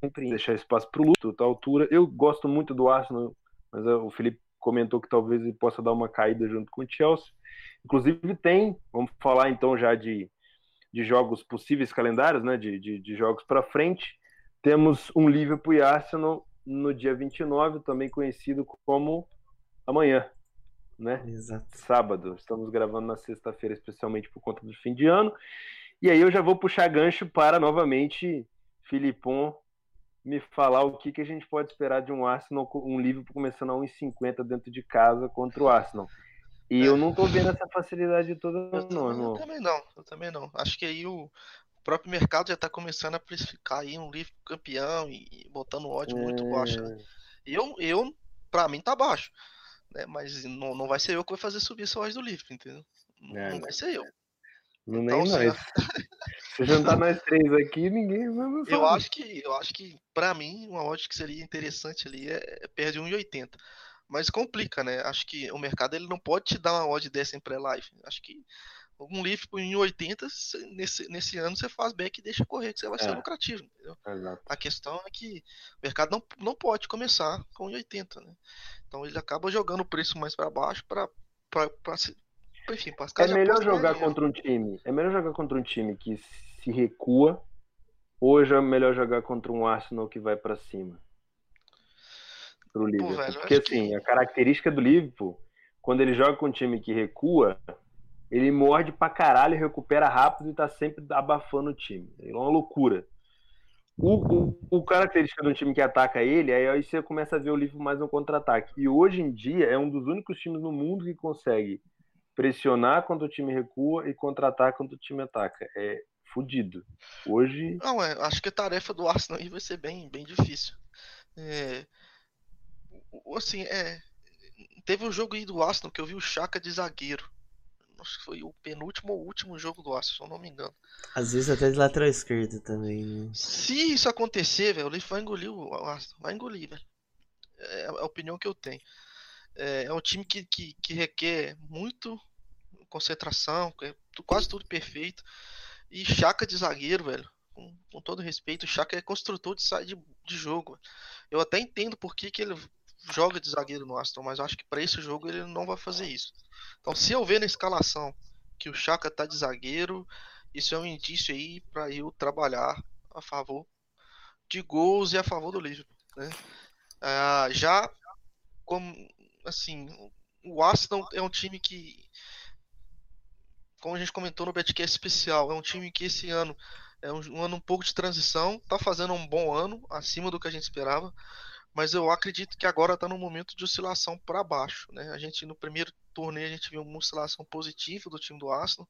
sempre deixar espaço para o luto, tá altura. Eu gosto muito do Arsenal, mas é, o Felipe comentou que talvez ele possa dar uma caída junto com o Chelsea. Inclusive tem, vamos falar então já de, de jogos possíveis calendários, né? De, de, de jogos para frente. Temos um Liverpool e Arsenal no dia 29, também conhecido como amanhã, né? Exato. sábado. Estamos gravando na sexta-feira, especialmente por conta do fim de ano. E aí eu já vou puxar gancho para novamente Filipon me falar o que, que a gente pode esperar de um Arsenal, um Liverpool começando a 1,50 dentro de casa contra o Arsenal. E eu não tô vendo essa facilidade toda, Eu, não, também, eu irmão. também não, eu também não. Acho que aí o próprio mercado já tá começando a precificar aí um livro campeão e, botando ódio muito baixo. né? Eu, eu, pra mim tá baixo, né? Mas não, não vai ser eu que vou fazer subir essa odd do livro, entendeu? Não, É. não vai ser eu. Não Então, nem assim, nós. Se [LAUGHS] juntar [LAUGHS] nós três aqui, ninguém vai Eu acho que, eu acho que para mim uma odd que seria interessante ali é, é perto de 1,80. Mas complica, né? Acho que o mercado ele não pode te dar uma odd dessa em pré-live. Acho que um livro por 1,80 cê- nesse, nesse ano você faz back e deixa correr, que você vai ser É. lucrativo. Entendeu? Exato. A questão é que o mercado não, não pode começar com 1,80, né? Então ele acaba jogando o preço mais para baixo para enfim, para É melhor jogar contra um time. É melhor jogar contra um time que se recua ou é melhor jogar contra um Arsenal que vai pra cima? Pro Liverpool. velho, eu Porque acho que- assim, a característica do Liverpool, quando ele joga com um time que recua, ele morde pra caralho, recupera rápido e tá sempre abafando o time. É uma loucura. O, o, o característica de um time que ataca ele, aí, aí você começa a ver o Liverpool mais no contra-ataque. E hoje em dia é um dos únicos times no mundo que consegue pressionar quando o time recua e contra-atacar quando o time ataca. É fudido. Hoje. Não, é, acho que a tarefa do Arsenal aí vai ser bem, bem difícil. É, assim, é, teve um jogo aí do Arsenal que eu vi o Chaka de zagueiro. Acho que foi o penúltimo ou último jogo do Arsenal, se eu não me engano. Às vezes até de lateral esquerdo também, né? Se isso acontecer, velho, o Leaf vai engolir o Arsenal. Vai engolir, velho. É a opinião que eu tenho. É, é um time que, que, que requer muito concentração, é quase tudo perfeito. E Chaka de zagueiro, velho. Com, com todo respeito, o Chaka é construtor de de, de jogo. Eu até entendo por que, que ele joga de zagueiro no Aston, mas acho que para esse jogo ele não vai fazer isso. Então, se eu ver na escalação que o Chaka tá de zagueiro, isso é um indício aí para eu trabalhar a favor de gols e a favor do Liverpool, né? Ah, já como assim, o Arsenal é um time que como a gente comentou no Betcast especial, é um time que esse ano é um, um ano um pouco de transição, tá fazendo um bom ano, acima do que a gente esperava, mas eu acredito que agora tá num momento de oscilação para baixo, né? A gente no primeiro torneio a gente viu uma oscilação positiva do time do Arsenal,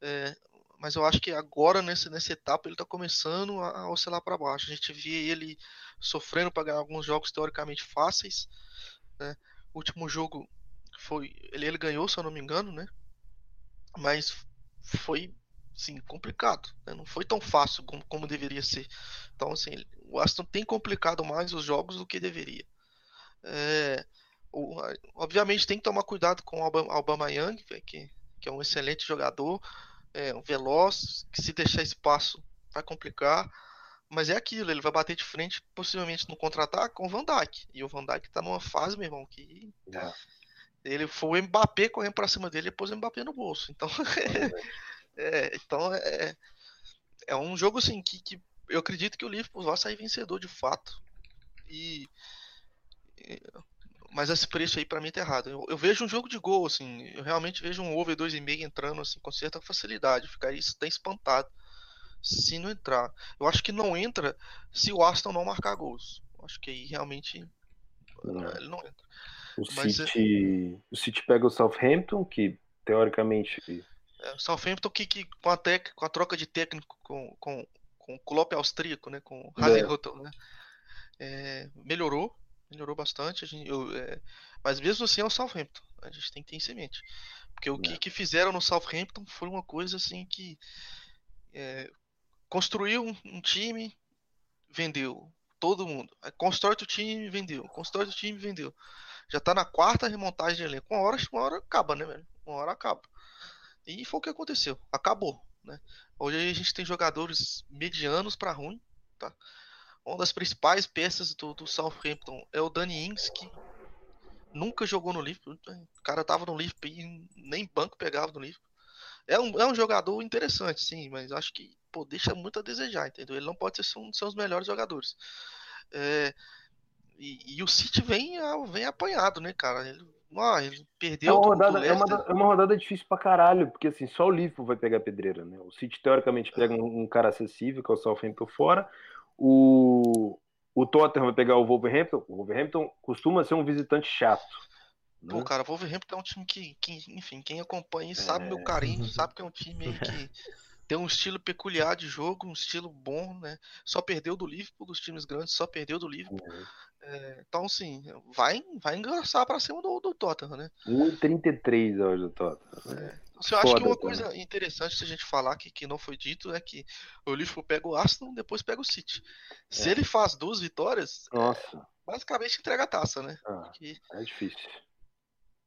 é, mas eu acho que agora nesse, nessa etapa ele tá começando a, a oscilar para baixo. A gente via ele sofrendo para ganhar alguns jogos teoricamente fáceis, né? O último jogo foi ele, ele ganhou, se eu não me engano, né? Mas foi sim, complicado. Né? Não foi tão fácil como, como deveria ser. Então, assim, o Aston tem complicado mais os jogos do que deveria. É, o, obviamente tem que tomar cuidado com o Alba Young, que, que é um excelente jogador, é, um veloz, que se deixar espaço vai complicar. Mas é aquilo, ele vai bater de frente, possivelmente no contra-ataque, com o Van Dijk. E o Van Dijk tá numa fase, meu irmão, que. É. Ele foi o Mbappé correndo pra cima dele e pôs o Mbappé no bolso. Então. [LAUGHS] é, então é. É um jogo assim que, que eu acredito que o Liverpool vai sair vencedor de fato. E. Mas esse preço aí para mim tá errado. Eu, eu, vejo um jogo de gol, assim. Eu realmente vejo um over 2,5 entrando assim, com certa facilidade. Ficaria até espantado se não entrar. Eu acho que não entra se o Aston não marcar gols. Eu acho que aí realmente não. ele não entra. O, Mas, City, é... o City pega o Southampton, que teoricamente. É, o Southampton que, que com, a tec, com a troca de técnico com, com, com o Klopp austríaco, né? Com o Hasenhutel, é. né? É, melhorou, melhorou bastante. Gente, eu, é, mas mesmo assim é o Southampton. A gente tem que ter em mente. Porque o que, é. que fizeram no Southampton foi uma coisa assim que é, construiu um, um time, vendeu. Todo mundo. Constrói o time, vendeu. Constrói o time, vendeu. Já tá na quarta remontagem de elenco. Uma hora, uma hora acaba, né, velho? Uma hora acaba. E foi o que aconteceu. Acabou, né? Hoje a gente tem jogadores medianos para ruim, tá? Uma das principais peças do, do Southampton é o Danny Ings, que nunca jogou no Liverpool. O cara tava no Liverpool e nem banco pegava no Liverpool. É um, é um jogador interessante, sim, mas acho que pô, deixa muito a desejar, entendeu? Ele não pode ser um dos seus melhores jogadores. É, e, e, o City vem, vem apanhado, né, cara? Ele, ah, ele perdeu. É uma, rodada, é, uma, é uma rodada difícil pra caralho, porque assim, só o Liverpool vai pegar pedreira, né? O City teoricamente pega um, um cara acessível, que é o Southampton fora. O, o Tottenham vai pegar o Wolverhampton. O Wolverhampton costuma ser um visitante chato. Pô, né? cara, o Wolverhampton é um time que, que enfim, quem acompanha sabe é... meu carinho, sabe que é um time que [LAUGHS] tem um estilo peculiar de jogo, um estilo bom, né? Só perdeu do Liverpool, dos times grandes, só perdeu do Liverpool. Uhum. É, então, sim, vai, vai engraçar para cima do, do Tottenham, né? 1,33 hoje do Tottenham. É. Então, eu acho que uma coisa interessante se a gente falar que, que não foi dito é que o Liverpool pega o Aston, depois pega o City. Se é. ele faz duas vitórias, Nossa. basicamente entrega a taça, né? Ah, é difícil.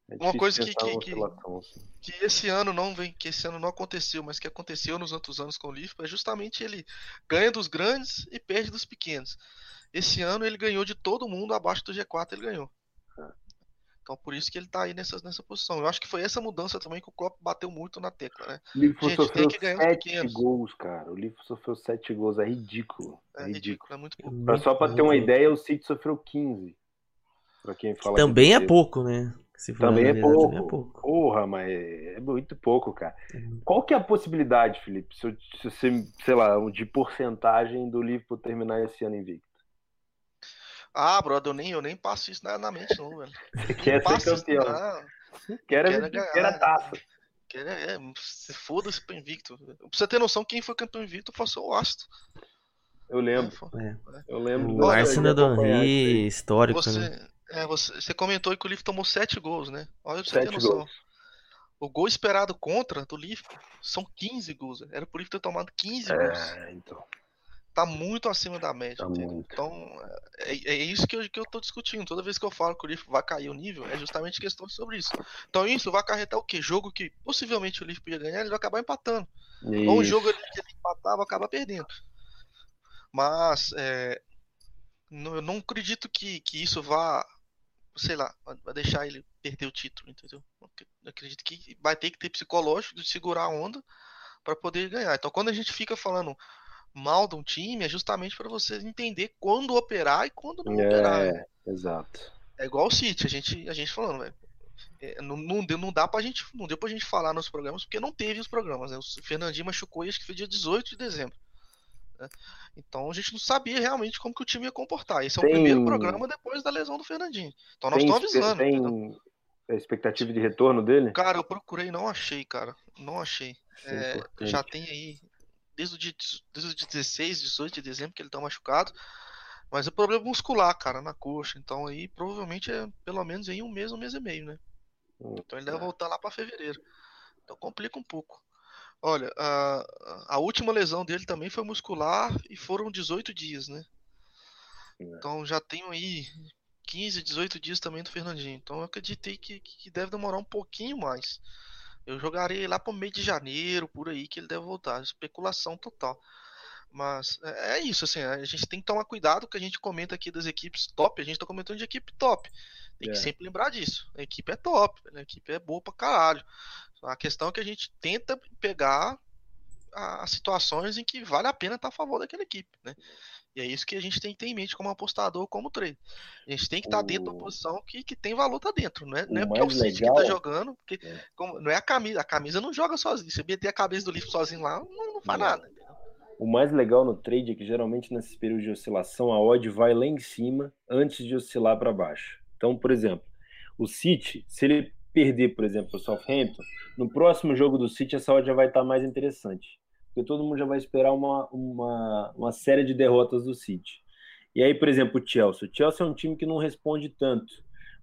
É uma coisa que, que, que, assim. que, esse ano não vem, que esse ano não aconteceu, mas que aconteceu nos outros anos com o Liverpool, é justamente ele ganha dos grandes e perde dos pequenos. Esse ano ele ganhou de todo mundo abaixo do G4, ele ganhou. É. Então por isso que ele tá aí nessa, nessa posição. Eu acho que foi essa mudança também que o Klopp bateu muito na tecla, né? O Liverpool Gente, sofreu tem que ganhar sete gols, cara. O Liverpool sofreu sete gols, é ridículo. É, é ridículo. é muito pouco. Só pra ter uma ideia, o City sofreu 15. Pra quem fala Também é pouco, né? Também é, pouco. também é pouco. Porra, mas é muito pouco, cara. Uhum. Qual que é a possibilidade, Felipe, se, se você, sei lá, de porcentagem do Liverpool terminar esse ano invicto? Ah, brother, eu nem, eu nem passo isso na, na mente, não, velho. [LAUGHS] Você quer ser campeão. Isso, quer, quer, ganhar, quer a taça. Quer, é, se foda-se pro invicto. Pra você ter noção, quem foi campeão invicto foi o Aston. Eu lembro. É. Eu lembro. O Arsenal do Rio, histórico, você, né? É, você, você comentou que o Liverpool tomou 7 gols, né? Olha pra você ter noção. Gols. O gol esperado contra do Liverpool são 15 gols. Era por Liverpool ter tomado 15 é, gols. então. Tá muito acima da média. Tá então, é, é, isso que eu, que eu tô discutindo. Toda vez que eu falo que o Liverpool vai cair o nível, é justamente questão sobre isso. Então, isso vai acarretar o quê? Jogo que possivelmente o Liverpool ia ganhar, ele vai acabar empatando. Isso. Ou um jogo que ele empatava, acaba perdendo. Mas, é, eu não acredito que, que isso vá sei lá, vai deixar ele perder o título, entendeu? Eu acredito que vai ter que ter psicológico de segurar a onda para poder ganhar. Então, quando a gente fica falando mal de um time, é justamente para você entender quando operar e quando não é, operar. Né? Exato. É igual o City, a gente, a gente falando, velho. É, não, não, deu, não dá pra gente, não deu pra gente falar nos programas, porque não teve os programas, né? O Fernandinho machucou e acho que foi dia 18 de dezembro. Né? Então a gente não sabia realmente como que o time ia comportar. Esse é tem... o primeiro programa depois da lesão do Fernandinho. Então nós estamos avisando. Tem a expectativa de retorno dele? Cara, eu procurei, não achei, cara. Não achei. É, já tem aí desde o, dia, desde o dia 16, 18 de dezembro que ele tá machucado. Mas é problema muscular, cara, na coxa. Então aí provavelmente é pelo menos em um mês, um mês e meio, né? Hum, então ele deve é. voltar lá para fevereiro. Então complica um pouco. Olha, a, a última lesão dele também foi muscular e foram 18 dias, né? É. Então já tenho aí 15, 18 dias também do Fernandinho. Então eu acreditei que, que deve demorar um pouquinho mais. Eu jogarei lá pro meio de janeiro, por aí, que ele deve voltar. Especulação total. Mas é, é isso, assim, a gente tem que tomar cuidado que a gente comenta aqui das equipes top, a gente tá comentando de equipe top. Tem que é. sempre lembrar disso. A equipe é top, a equipe é boa pra caralho. A questão é que a gente tenta pegar as situações em que vale a pena estar tá a favor daquela equipe, né? E é isso que a gente tem que ter em mente como apostador, como trader. A gente tem que estar tá dentro da posição que, que tem valor tá dentro, né? Não é porque é o Cid que tá jogando, porque é. como, não é a camisa, a camisa não joga sozinho. Se meter a cabeça do livro sozinho lá, não, não faz nada. O mais legal no trade é que geralmente nesses períodos de oscilação a odd vai lá em cima antes de oscilar para baixo. Então, por exemplo, o City, se ele perder, por exemplo, o Southampton, no próximo jogo do City essa odd já vai estar tá mais interessante porque todo mundo já vai esperar uma, uma, uma série de derrotas do City. E aí, por exemplo, o Chelsea. O Chelsea é um time que não responde tanto,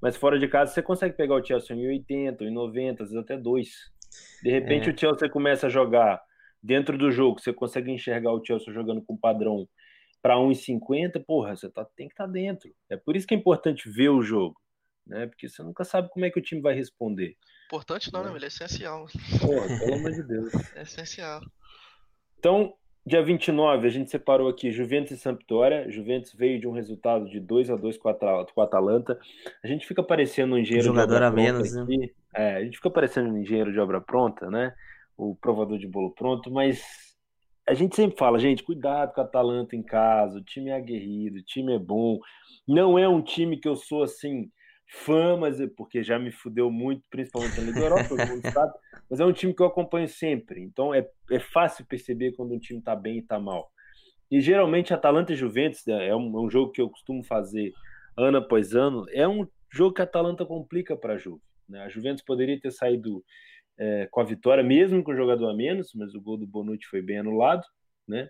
mas fora de casa você consegue pegar o Chelsea em 80, em 90, às vezes até 2. De repente é. o Chelsea começa a jogar dentro do jogo, você consegue enxergar o Chelsea jogando com padrão para 1,50, porra, você tá, tem que estar tá dentro. É por isso que é importante ver o jogo, né? Porque você nunca sabe como é que o time vai responder. Importante não, né? né? Ele é essencial. Porra, pelo amor de Deus. [LAUGHS] É essencial. Então, dia 29, a gente separou aqui Juventus e Sampdoria. Juventus veio de um resultado de 2 a 2 com a Atalanta. A gente fica parecendo um engenheiro Jogador de obra a menos, né? É, a gente fica parecendo um engenheiro de obra pronta, né? O provador de bolo pronto, mas a gente sempre fala, gente, cuidado com a Atalanta em casa, o time é aguerrido, o time é bom. Não é um time que eu sou assim fã, mas é porque já me fudeu muito, principalmente na Liga Europa, todo mundo [LAUGHS] sabe, mas é um time que eu acompanho sempre. Então é, é fácil perceber quando um time está bem e está mal. E geralmente Atalanta e Juventus né, é um, é um, jogo que eu costumo fazer ano após ano. É um jogo que a Atalanta complica para a Juve. Né? A Juventus poderia ter saído é, com a vitória, mesmo com o jogador a menos, mas o gol do Bonucci foi bem anulado. Né?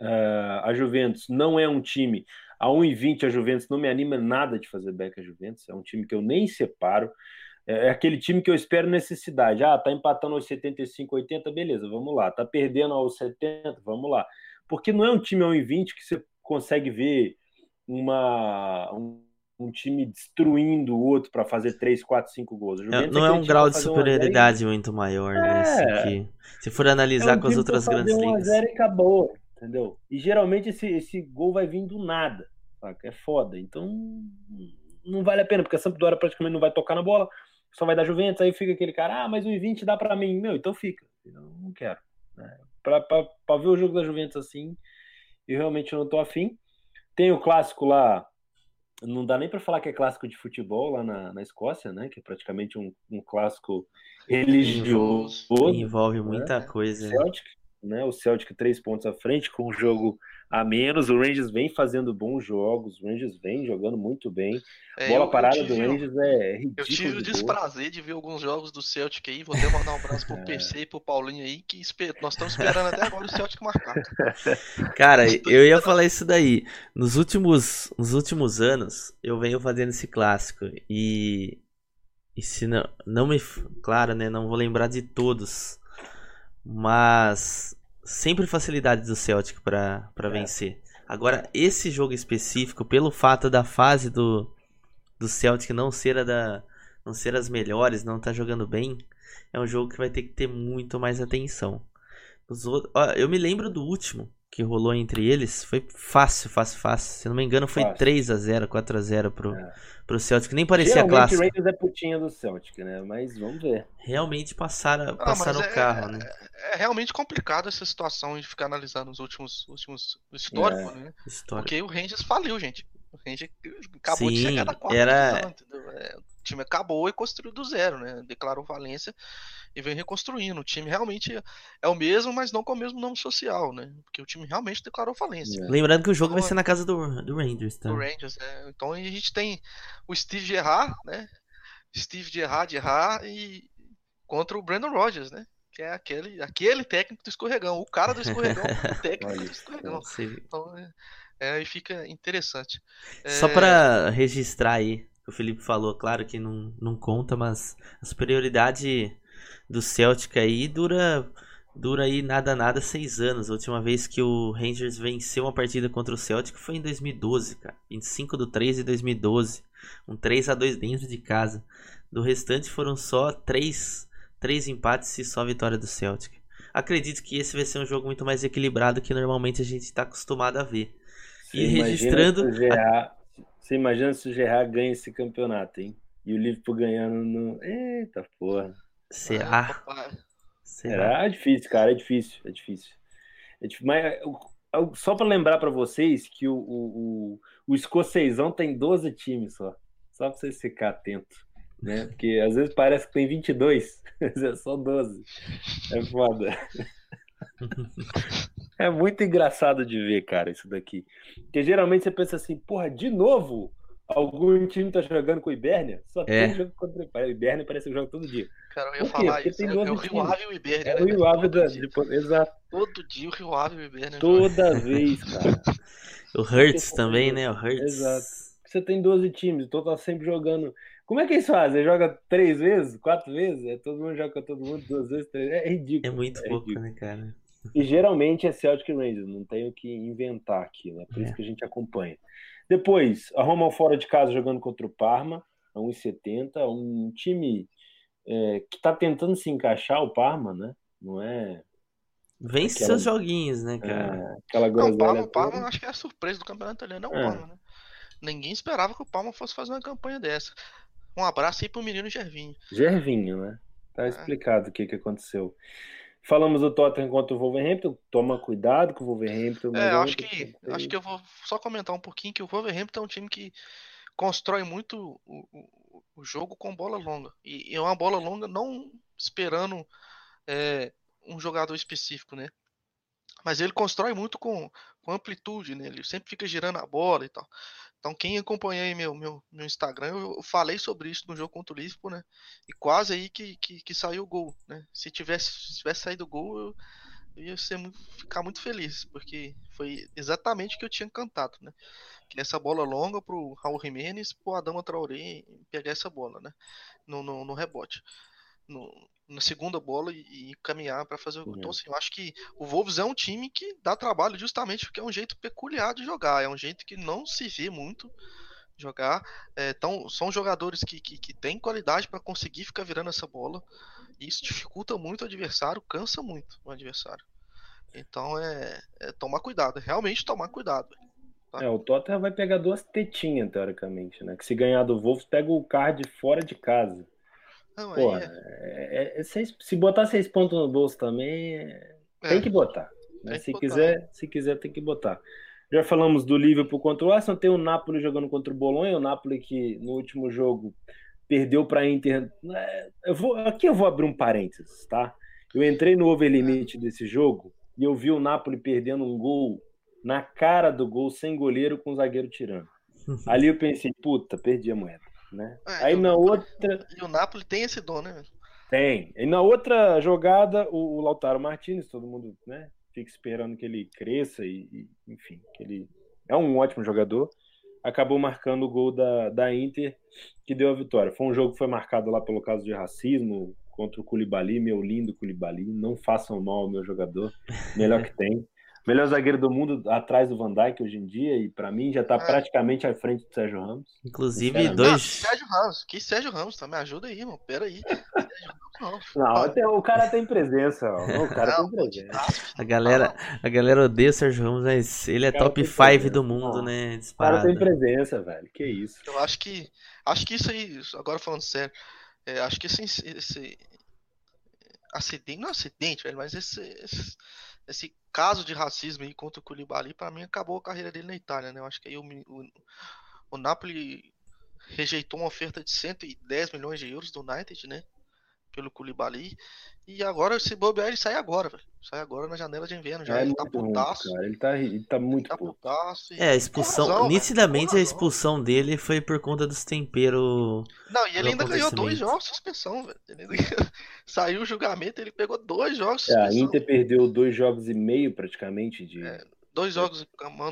Uh, a Juventus não é um time a 1,20 a Juventus não me anima nada de fazer back a Juventus. É um time que eu nem separo. É, é aquele time que eu espero necessidade. Ah, tá empatando aos 75, 80, beleza, vamos lá. Tá perdendo aos 70, vamos lá. Porque não é um time a 1,20 que você consegue ver uma, um, um time destruindo o outro para fazer 3, 4, 5 gols. É, não é, é um grau de superioridade muito maior, né? É, se for analisar é um com as outras grandes ligas. e acabou, entendeu? E geralmente esse, esse gol vai vir do nada saca? É foda. Então, não vale a pena, porque a Sampdoria praticamente não vai tocar na bola, só vai dar Juventus, aí fica aquele cara, ah, mas o 20 dá para mim. Meu, então fica. Eu não quero. Né? Pra, ver o jogo da Juventus assim, eu realmente não tô afim. Tem o clássico lá, não dá nem para falar que é clássico de futebol lá na, na Escócia, né? Que é praticamente um, um clássico religioso. Envolve muita né? coisa. Celtic, né? O Celtic três pontos à frente, com um jogo a menos. O Rangers vem fazendo bons jogos, o Rangers vem jogando muito bem. É, Bola eu, parada eu do Rangers é ridículo. Eu tive o desprazer de ver alguns jogos do Celtic aí. Vou até mandar um abraço pro [LAUGHS] é. PC e pro Paulinho aí, que nós estamos esperando até agora o Celtic marcar. [LAUGHS] Cara, eu ia falar isso daí. Nos últimos, nos últimos anos, eu venho fazendo esse clássico e. E se não, não me. Claro, né? Não vou lembrar de todos. Mas sempre facilidade do Celtic para é. vencer. Agora, esse jogo específico, pelo fato da fase do, do Celtic não ser a da não ser as melhores, não tá jogando bem, é um jogo que vai ter que ter muito mais atenção. Os outros, ó, eu me lembro do último que rolou entre eles, foi fácil, fácil, fácil. Se não me engano, foi fácil. 3 a 0 4 a 0 pro, é pro Celtic, nem parecia Geralmente, clássico. o Rangers é putinha do Celtic, né? Mas vamos ver. Realmente passaram, passaram o é, carro, né? É, é, realmente complicado essa situação de ficar analisando os últimos, últimos histórico, é. né? Histórico. Porque o Rangers faliu, gente. O Rangers acabou Sim, de chegar da quarta era... O time acabou e construiu do zero, né? Declarou falência e vem reconstruindo. O time realmente é o mesmo, mas não com o mesmo nome social, né? Porque o time realmente declarou falência. É. Lembrando que o jogo então, vai ser na casa do, do Rangers, tá? Do Rangers, é. Então a gente tem o Steve Gerrard, né? Steve Gerrard, Gerrard e contra o Brandon Rogers, né? Que é aquele, aquele técnico do escorregão, o cara do escorregão, [LAUGHS] o técnico do escorregão. Então, é, é, aí fica interessante. Só é... para registrar aí, o Felipe falou, claro que não, não conta, mas a superioridade do Celtic aí dura dura aí nada nada seis anos. A última vez que o Rangers venceu uma partida contra o Celtic foi em 2012, cara. 25 do 3 de 2012. Um 3 a 2 dentro de casa. Do restante foram só três, três empates e só vitória do Celtic. Acredito que esse vai ser um jogo muito mais equilibrado que normalmente a gente está acostumado a ver. Você e registrando. Gerard, você imagina se o Gerard ganha esse campeonato, hein? E o Liverpool ganhando no. Eita porra. Será? Será? É difícil, cara, é difícil, é difícil. É difícil. Mas só para lembrar para vocês que o, o, o, o escocesão tem 12 times só. Só para vocês ficar atentos. Né? Porque às vezes parece que tem 22, [LAUGHS] mas é só 12. É foda. [LAUGHS] É muito engraçado de ver, cara, isso daqui. Porque geralmente você pensa assim, porra, de novo? Algum time tá jogando com o Ibernia? Só é. tem jogo contra o Ibernia, parece que joga todo dia. Cara, eu ia falar Porque isso. Tem é, é o Rio Ave e o Ibernia. É o Rio Ave da... Depois... Exato. Todo dia o Rio Ave e o Ibernia. Toda vez, [LAUGHS] cara. o Hurts também, né? O Hurts. Exato. Você tem 12 times, então tá sempre jogando. Como é que eles fazem? Joga três vezes, quatro vezes? É, todo mundo joga com todo mundo duas vezes, três É ridículo. É muito é pouco, ridículo. né, cara? E geralmente é Celtic Rangers, não tenho que inventar aqui, né? Por é. isso que a gente acompanha. Depois, a Roma fora de casa jogando contra o Parma, a 1,70, um time é, que está tentando se encaixar, o Parma, né? Não é. Vence aquela... seus joguinhos, né, cara? É, aquela não, o Parma, o Parma acho que é a surpresa do campeonato italiano, não é o Parma, né? Ninguém esperava que o Parma fosse fazer uma campanha dessa. Um abraço aí pro menino Gervinho. Gervinho, né? Tá é. explicado o que, que aconteceu. Falamos do Tottenham contra o Wolverhampton. Toma cuidado com o Wolverhampton. É, acho que, acho que eu vou só comentar um pouquinho que o Wolverhampton é um time que constrói muito o, o, o jogo com bola longa. E, é uma bola longa não esperando é, um jogador específico, né? Mas ele constrói muito com, com amplitude, né? Ele sempre fica girando a bola e tal. Então, quem acompanha aí meu, meu, meu Instagram, eu, falei sobre isso no jogo contra o Liverpool, né? E quase aí que, que, que saiu o gol, né? Se tivesse, se tivesse saído o gol, eu, eu ia ser ficar muito feliz, porque foi exatamente o que eu tinha cantado, né? Que nessa bola longa pro Raul Jimenez, pro Adama Traoré pegar essa bola, né? No, no, no rebote. No, na segunda bola e, e caminhar para fazer o gol. Então, assim, eu acho que o Wolves é um time que dá trabalho justamente porque é um jeito peculiar de jogar, é um jeito que não se vê muito jogar. É, então, são jogadores que, que, que têm qualidade para conseguir ficar virando essa bola. E isso dificulta muito o adversário, cansa muito o adversário. Então é, é tomar cuidado, realmente tomar cuidado. Tá? É, o Tottenham vai pegar duas tetinhas, teoricamente, né? Que se ganhar do Wolves, pega o card fora de casa. Não, Pô, é... É, é, seis, se botar seis pontos no bolso também, é, tem que botar. Né? Se. Quiser, se quiser, tem que botar. Já falamos do Liverpool contra o Arsenal, tem o Napoli jogando contra o Bolonha, o Napoli que no último jogo perdeu para a Inter. Né? Eu vou, aqui eu vou abrir um parênteses, tá? Eu entrei no over limite desse jogo e eu vi o Napoli perdendo um gol na cara do gol sem goleiro com o zagueiro tirando. [LAUGHS] Ali eu pensei, puta, perdi a moeda. Né? É, Aí na outra. E o Napoli tem esse dom, né? Tem. E na outra jogada, o, o Lautaro Martinez, todo mundo né, fica esperando que ele cresça e, e, enfim, que ele é um ótimo jogador. Acabou marcando o gol da, da Inter, que deu a vitória. Foi um jogo que foi marcado lá pelo caso de racismo contra o Culibali, meu lindo Culibali. Não façam mal ao meu jogador, melhor que tem. [LAUGHS] Melhor zagueiro do mundo atrás do Van Dijk hoje em dia, e para mim já tá é. praticamente à frente do Sérgio Ramos. Inclusive, dois. Não, Sérgio Ramos, que Sérgio Ramos, tá? Me ajuda aí, irmão. Pera aí. Não, não o cara tem presença, ó. O cara não, tem presença. A galera, a galera odeia o Sérgio Ramos, mas ele é top 5 do mundo, não. né? Disparado. O cara tem presença, velho. Que isso. Eu acho que. Acho que isso aí, agora falando sério, é, acho que esse, esse acidente, não é acidente, velho, mas esse, esse esse caso de racismo aí contra o Koulibaly, para mim, acabou a carreira dele na Itália, né? Eu acho que aí o, o, o Napoli rejeitou uma oferta de 110 milhões de euros do United, né? Pelo Koulibaly. E agora, se bobear, ele sai agora, velho. Sai agora na janela de inverno. Já é ele, tá putaço, ruim, ele tá Ele tá muito ele tá putaço. É, a expulsão. Razão, nitidamente a expulsão dele foi por conta dos temperos. Não, e ele ainda ganhou dois jogos de suspensão, velho. Ele ainda... [LAUGHS] Saiu o julgamento, ele pegou dois jogos de suspensão. É, a Inter perdeu dois jogos e meio praticamente de. É, dois jogos,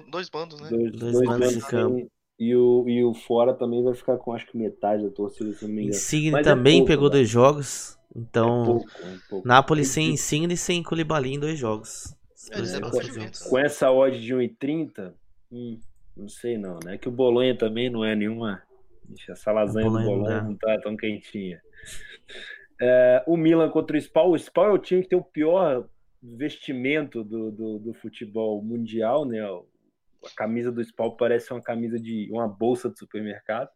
dois bandos, né? Dois, dois, dois bandos de campo. E o, e o fora também vai ficar com acho que metade da torcida, se não me engano. Insigne Mas é também pouco, pegou né? dois jogos. Então, É pouco, é pouco. Napoli sem Insigne e sem Koulibaly em dois jogos. É, dois é. Com essa odd de 1,30, hum, não sei não, né? Que o Bolonha também não é nenhuma. Ixi, Essa lasanha Bolonha do Bolonha dá. não tá tão quentinha. É, o Milan contra o Spal. O Spal é o time que tem o pior vestimento do, do, do futebol mundial, né? A camisa do Spal parece uma camisa de uma bolsa de supermercado,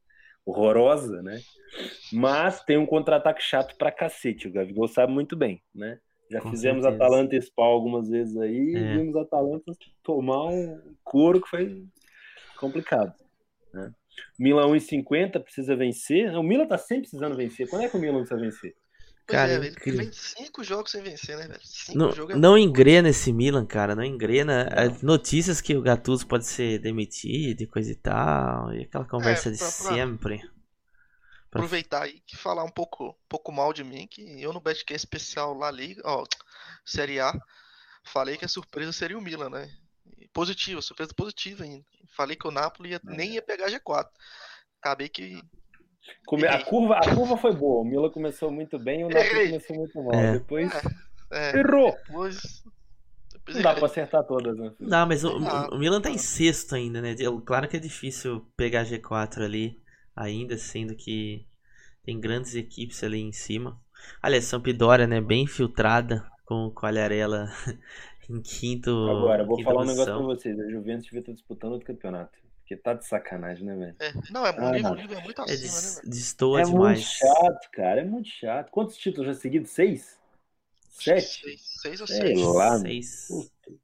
horrorosa, né? Mas tem um contra-ataque chato pra cacete. O Gabigol sabe muito bem, né? Já Com fizemos certeza. Atalanta e Spal algumas vezes aí É. e vimos Atalanta tomar um couro que foi complicado. Né? Milan 1,50 precisa vencer. O Milan tá sempre precisando vencer. Quando é que o Milan precisa vencer? Pois Cara, é, incrível. Vem cinco jogos sem vencer, né, velho? Cinco Não, jogos é não engrena esse Milan, cara. Não engrena. Não. As Notícias que o Gattuso pode ser demitido e coisa e tal. E aquela conversa de pra- pra- sempre. Pra- aproveitar aí e falar um pouco, um pouco mal de mim, que eu no Betcast especial La Liga, ó, Série A, falei que a surpresa seria o Milan, né? Positiva, surpresa positiva ainda. Falei que o Napoli ia- nem ia pegar G4. Acabei que A Errei. curva, a curva foi boa. O Milan começou muito bem e o Napoli começou muito mal. É. Depois é, errou. depois, depois Não dá pra acertar todas, né? Não, mas o, Ah, o Milan tá em ah. sexto ainda, né? Claro que é difícil pegar G4 ali, ainda sendo que tem grandes equipes ali em cima. Aliás, Sampdoria, né? Bem infiltrada com o Quagliarella [LAUGHS] em quinto. Agora, vou falar um negócio pra vocês. A Juventus devia estar disputando outro campeonato. Porque tá de sacanagem, né, velho? É, não, é, Ah, o nível, não. o nível é muito É, acima, né, velho? destoa É demais. muito chato, cara. É muito chato. Quantos títulos já seguidos? Seis? Sete? Seis, seis ou Sei sete. lá. Seis. Puta.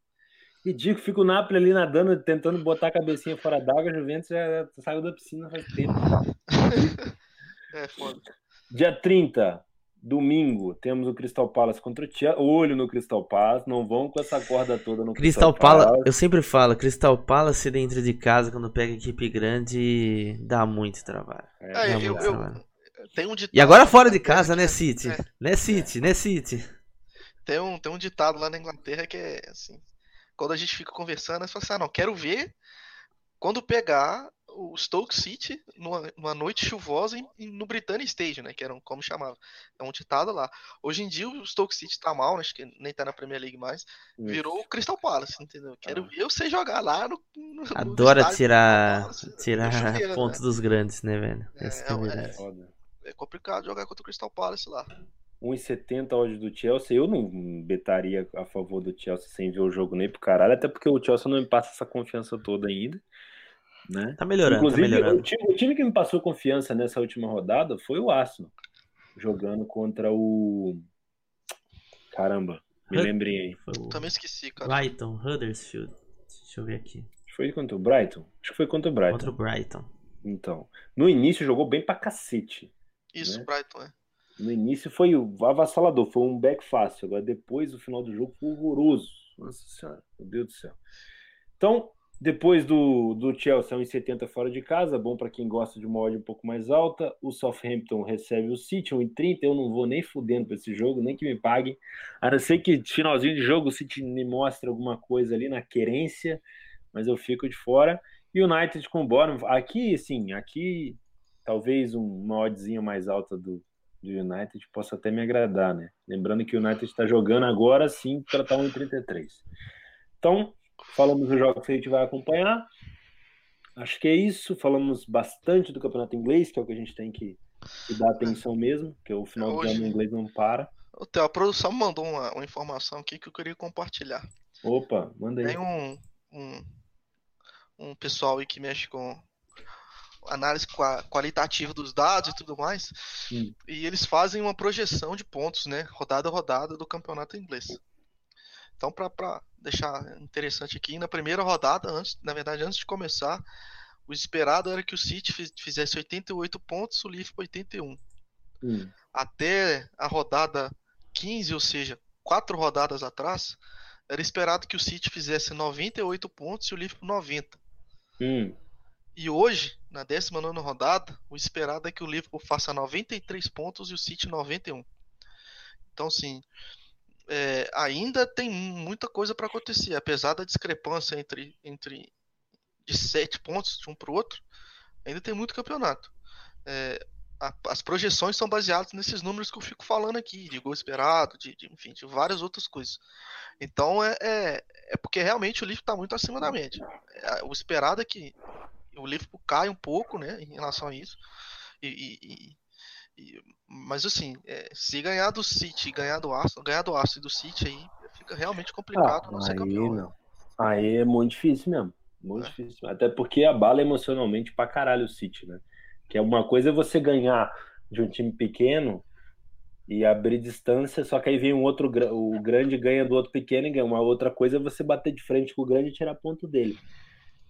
Ridículo, fica o Napoli ali nadando, tentando botar a cabecinha fora d'água, a Juventus já saiu da piscina faz tempo. [LAUGHS] É, foda. Dia 30, domingo, temos o Crystal Palace contra o Chelsea. Olho no Crystal Palace, não vão com essa corda toda no Crystal Palace, eu sempre falo, Crystal Palace dentro de casa, quando pega equipe grande, dá muito trabalho. É, Ah, Dá eu, muito eu, trabalho. tem um ditado, E agora fora de casa, né, City? É. Né, City? Né, City? Tem um, tem um ditado lá na Inglaterra que é assim: quando a gente fica conversando, você fala assim, ah, não, quero ver quando pegar o Stoke City numa, numa noite chuvosa em- em- no Britannia Stage, né? Que era um, como chamava. É um ditado lá. Hoje em dia o Stoke City tá mal, né, acho que nem tá na Premier League mais. Virou o Crystal Palace, entendeu? Quero Ah. ver você jogar lá no. no- no Adora estádio do tirar, Palace. tirar chuveiro, pontos né? dos grandes, né, velho? É, é é, verdade. Foda. É complicado jogar contra o Crystal Palace lá. 1,70 hoje do Chelsea. Eu não betaria a favor do Chelsea sem ver o jogo nem pro caralho, até porque o Chelsea não me passa essa confiança toda ainda. Né? Tá melhorando, Inclusive, tá melhorando. O, time, o time que me passou confiança nessa última rodada foi o Arsenal, jogando contra o. Caramba, me Hud- lembrei aí. Foi o Também esqueci, cara. Brighton, Huddersfield. Deixa eu ver aqui. Foi contra o Brighton? Acho que foi contra o Brighton. Contra o Brighton. Então, no início jogou bem pra cacete. Isso, né? Brighton, é. No início foi o avassalador, foi um back fácil. Agora depois, o final do jogo foi horroroso. Nossa senhora, meu Deus do céu. Então, depois do, do Chelsea, 1,70 fora de casa, bom para quem gosta de uma odd um pouco mais alta. O Southampton recebe o City, 1,30. Eu não vou nem fudendo para esse jogo, nem que me paguem. A não ser que finalzinho de jogo o City me mostre alguma coisa ali na querência, mas eu fico de fora. E o United com o Bournemouth. Aqui, sim, aqui talvez um- uma oddzinha mais alta do, do United possa até me agradar, né? Lembrando que o United está jogando agora sim para estar 1,33. Então, falamos dos jogos que a gente vai acompanhar. Acho que é isso. Falamos bastante do campeonato inglês, que é o que a gente tem que, que dar atenção mesmo, porque o final do Hoje- ano inglês não para. Theo, a produção mandou uma, uma informação aqui que eu queria compartilhar. Opa, manda aí. Tem um, um, um pessoal aí que mexe com análise qua- qualitativa dos dados e tudo mais, Hum. e eles fazem uma projeção de pontos, né, rodada a rodada do campeonato inglês. Então, para deixar interessante aqui, na primeira rodada, antes, na verdade, antes de começar, o esperado era que o City fiz- fizesse 88 pontos, o Liverpool 81 Hum, até a rodada 15, ou seja, quatro rodadas atrás, era esperado que o City fizesse 98 pontos e o Liverpool 90. hum, E hoje, na 19 rodada, o esperado é que o Liverpool faça 93 pontos e o City 91. Então, assim, é, ainda tem muita coisa para acontecer, apesar da discrepância entre, entre de 7 pontos de um para o outro. Ainda tem muito campeonato. É, a, as projeções são baseadas nesses números que eu fico falando aqui, de gol esperado, de, de enfim, de várias outras coisas. Então é, é, é porque realmente o Liverpool está muito acima da média. É, o esperado é que o Liverpool caia um pouco, né, em relação a isso. E, e, e mas assim, é, se ganhar do City, ganhar do Arsenal, ganhar do Arsenal e do City aí, fica realmente complicado ah, não ser campeão. Não. Aí é muito difícil mesmo. Muito é. difícil. Até porque abala emocionalmente pra caralho o City, né? Que é uma coisa é você ganhar de um time pequeno e abrir distância, só que aí vem um outro, o grande ganha do outro pequeno e ganha. Uma outra coisa é você bater de frente com o grande e tirar ponto dele.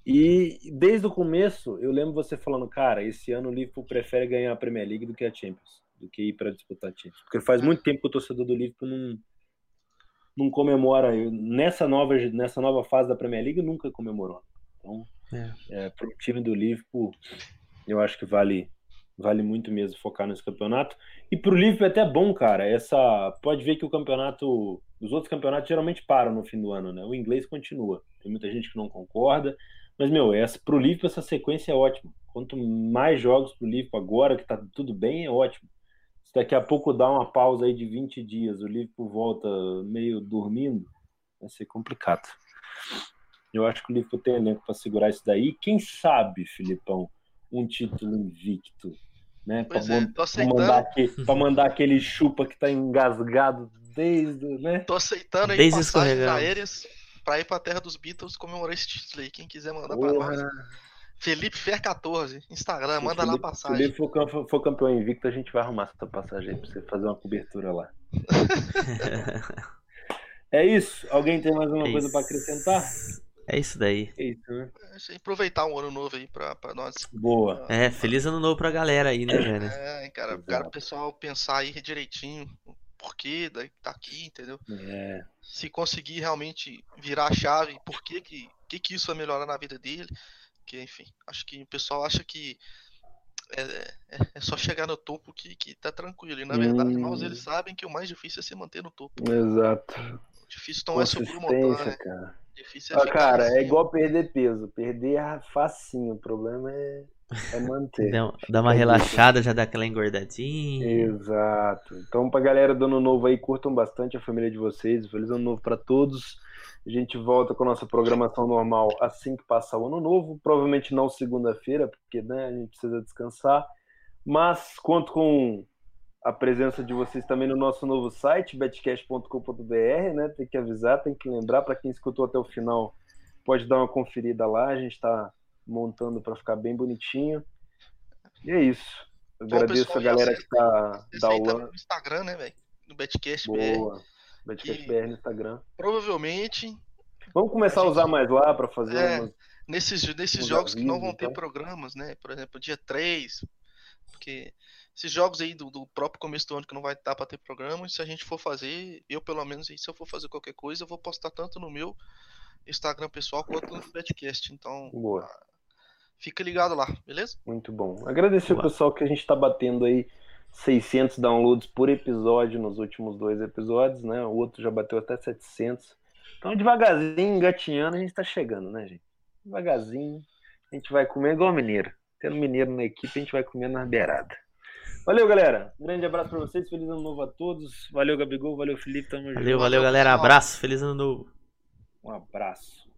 E desde o começo, eu lembro você falando, cara, esse ano o Liverpool prefere ganhar a Premier League do que a Champions, do que ir para disputar a Champions. Porque faz muito tempo que o torcedor do Liverpool não, não comemora. Nessa nova, nessa nova fase da Premier League, nunca comemorou. Então, é. É, para o time do Liverpool, eu acho que vale vale muito mesmo focar nesse campeonato. E para o Liverpool é até bom, cara. Essa pode ver que o campeonato, os outros campeonatos geralmente param no fim do ano, né? O inglês continua. Tem muita gente que não concorda, mas meu, essa pro Liverpool essa sequência é ótima. Quanto mais jogos pro Liverpool agora que tá tudo bem, é ótimo. Se daqui a pouco dá uma pausa aí de 20 dias, o Liverpool volta meio dormindo, vai ser complicado. Eu acho que o Liverpool tem elenco para segurar isso daí. Quem sabe, Filipão, um título invicto, né? Para é, mandar, mandar, aquele chupa que tá engasgado desde, né? Tô aceitando aí desde passagens aéreas para ir para a terra dos Beatles comemorar esse título aí. Quem quiser mandar para nós. Felipe Fer 14, Instagram, Se manda Felipe, lá passagem. Se Felipe for, for, campeão invicto, a gente vai arrumar essa passagem aí pra você fazer uma cobertura lá. [LAUGHS] é isso? Alguém tem mais alguma é coisa para acrescentar? É isso daí. É isso, né? É, aproveitar um ano novo aí pra, pra nós. Boa. É, feliz ano novo pra galera aí, né, velho? É, cara, cara, o pessoal pensar aí direitinho o porquê tá aqui, entendeu? É. Se conseguir realmente virar a chave, por que que, que, que isso vai melhorar na vida dele. Que, enfim, acho que o pessoal acha que é, é, é, só chegar no topo que, que tá tranquilo. E na verdade, hum. eles sabem que o mais difícil é se manter no topo. Exato. O difícil não é subir o montanha. Cara. Difícil é ah, cara, é igual perder peso. Perder é facinho. O problema é, é manter. Dá, dá uma é relaxada, isso. já dá aquela engordadinha. Exato. Então, pra galera do ano novo aí, curtam bastante a família de vocês. Feliz ano novo para todos. A gente volta com a nossa programação normal assim que passar o ano novo. Provavelmente não segunda-feira, porque né, a gente precisa descansar. Mas conto com a presença de vocês também no nosso novo site, betcast.com.br, né? Tem que avisar, tem que lembrar, para quem escutou até o final, pode dar uma conferida lá, a gente está montando para ficar bem bonitinho. E é isso. agradeço pessoal, a galera que está downloadando. no Instagram, né, velho? No Betcast Boa. BR. Betcast BR no Instagram. Provavelmente. Vamos começar a, gente... a usar mais lá para fazer é, umas... nesses, nesses jogos que não vão ter então. programas, né? Por exemplo, dia 3, porque esses jogos aí do, do, próprio começo do ano que não vai dar para ter programa, se a gente for fazer, eu pelo menos, se eu for fazer qualquer coisa, eu vou postar tanto no meu Instagram pessoal quanto no Betcast. Então, Boa. fica ligado lá, beleza? Muito bom. Agradecer Boa. o pessoal que a gente está batendo aí 600 downloads por episódio nos últimos dois episódios, né? O outro já bateu até 700. Então, devagarzinho, engatinhando, a gente está chegando, né, gente? Devagarzinho, a gente vai comer igual mineiro. Tendo mineiro na equipe, a gente vai comer na beirada. Valeu, galera. Um grande abraço para vocês. Feliz ano novo a todos. Valeu, Gabigol. Valeu, Felipe. Tamo valeu, junto. valeu, galera. Abraço. Feliz ano novo. Um abraço.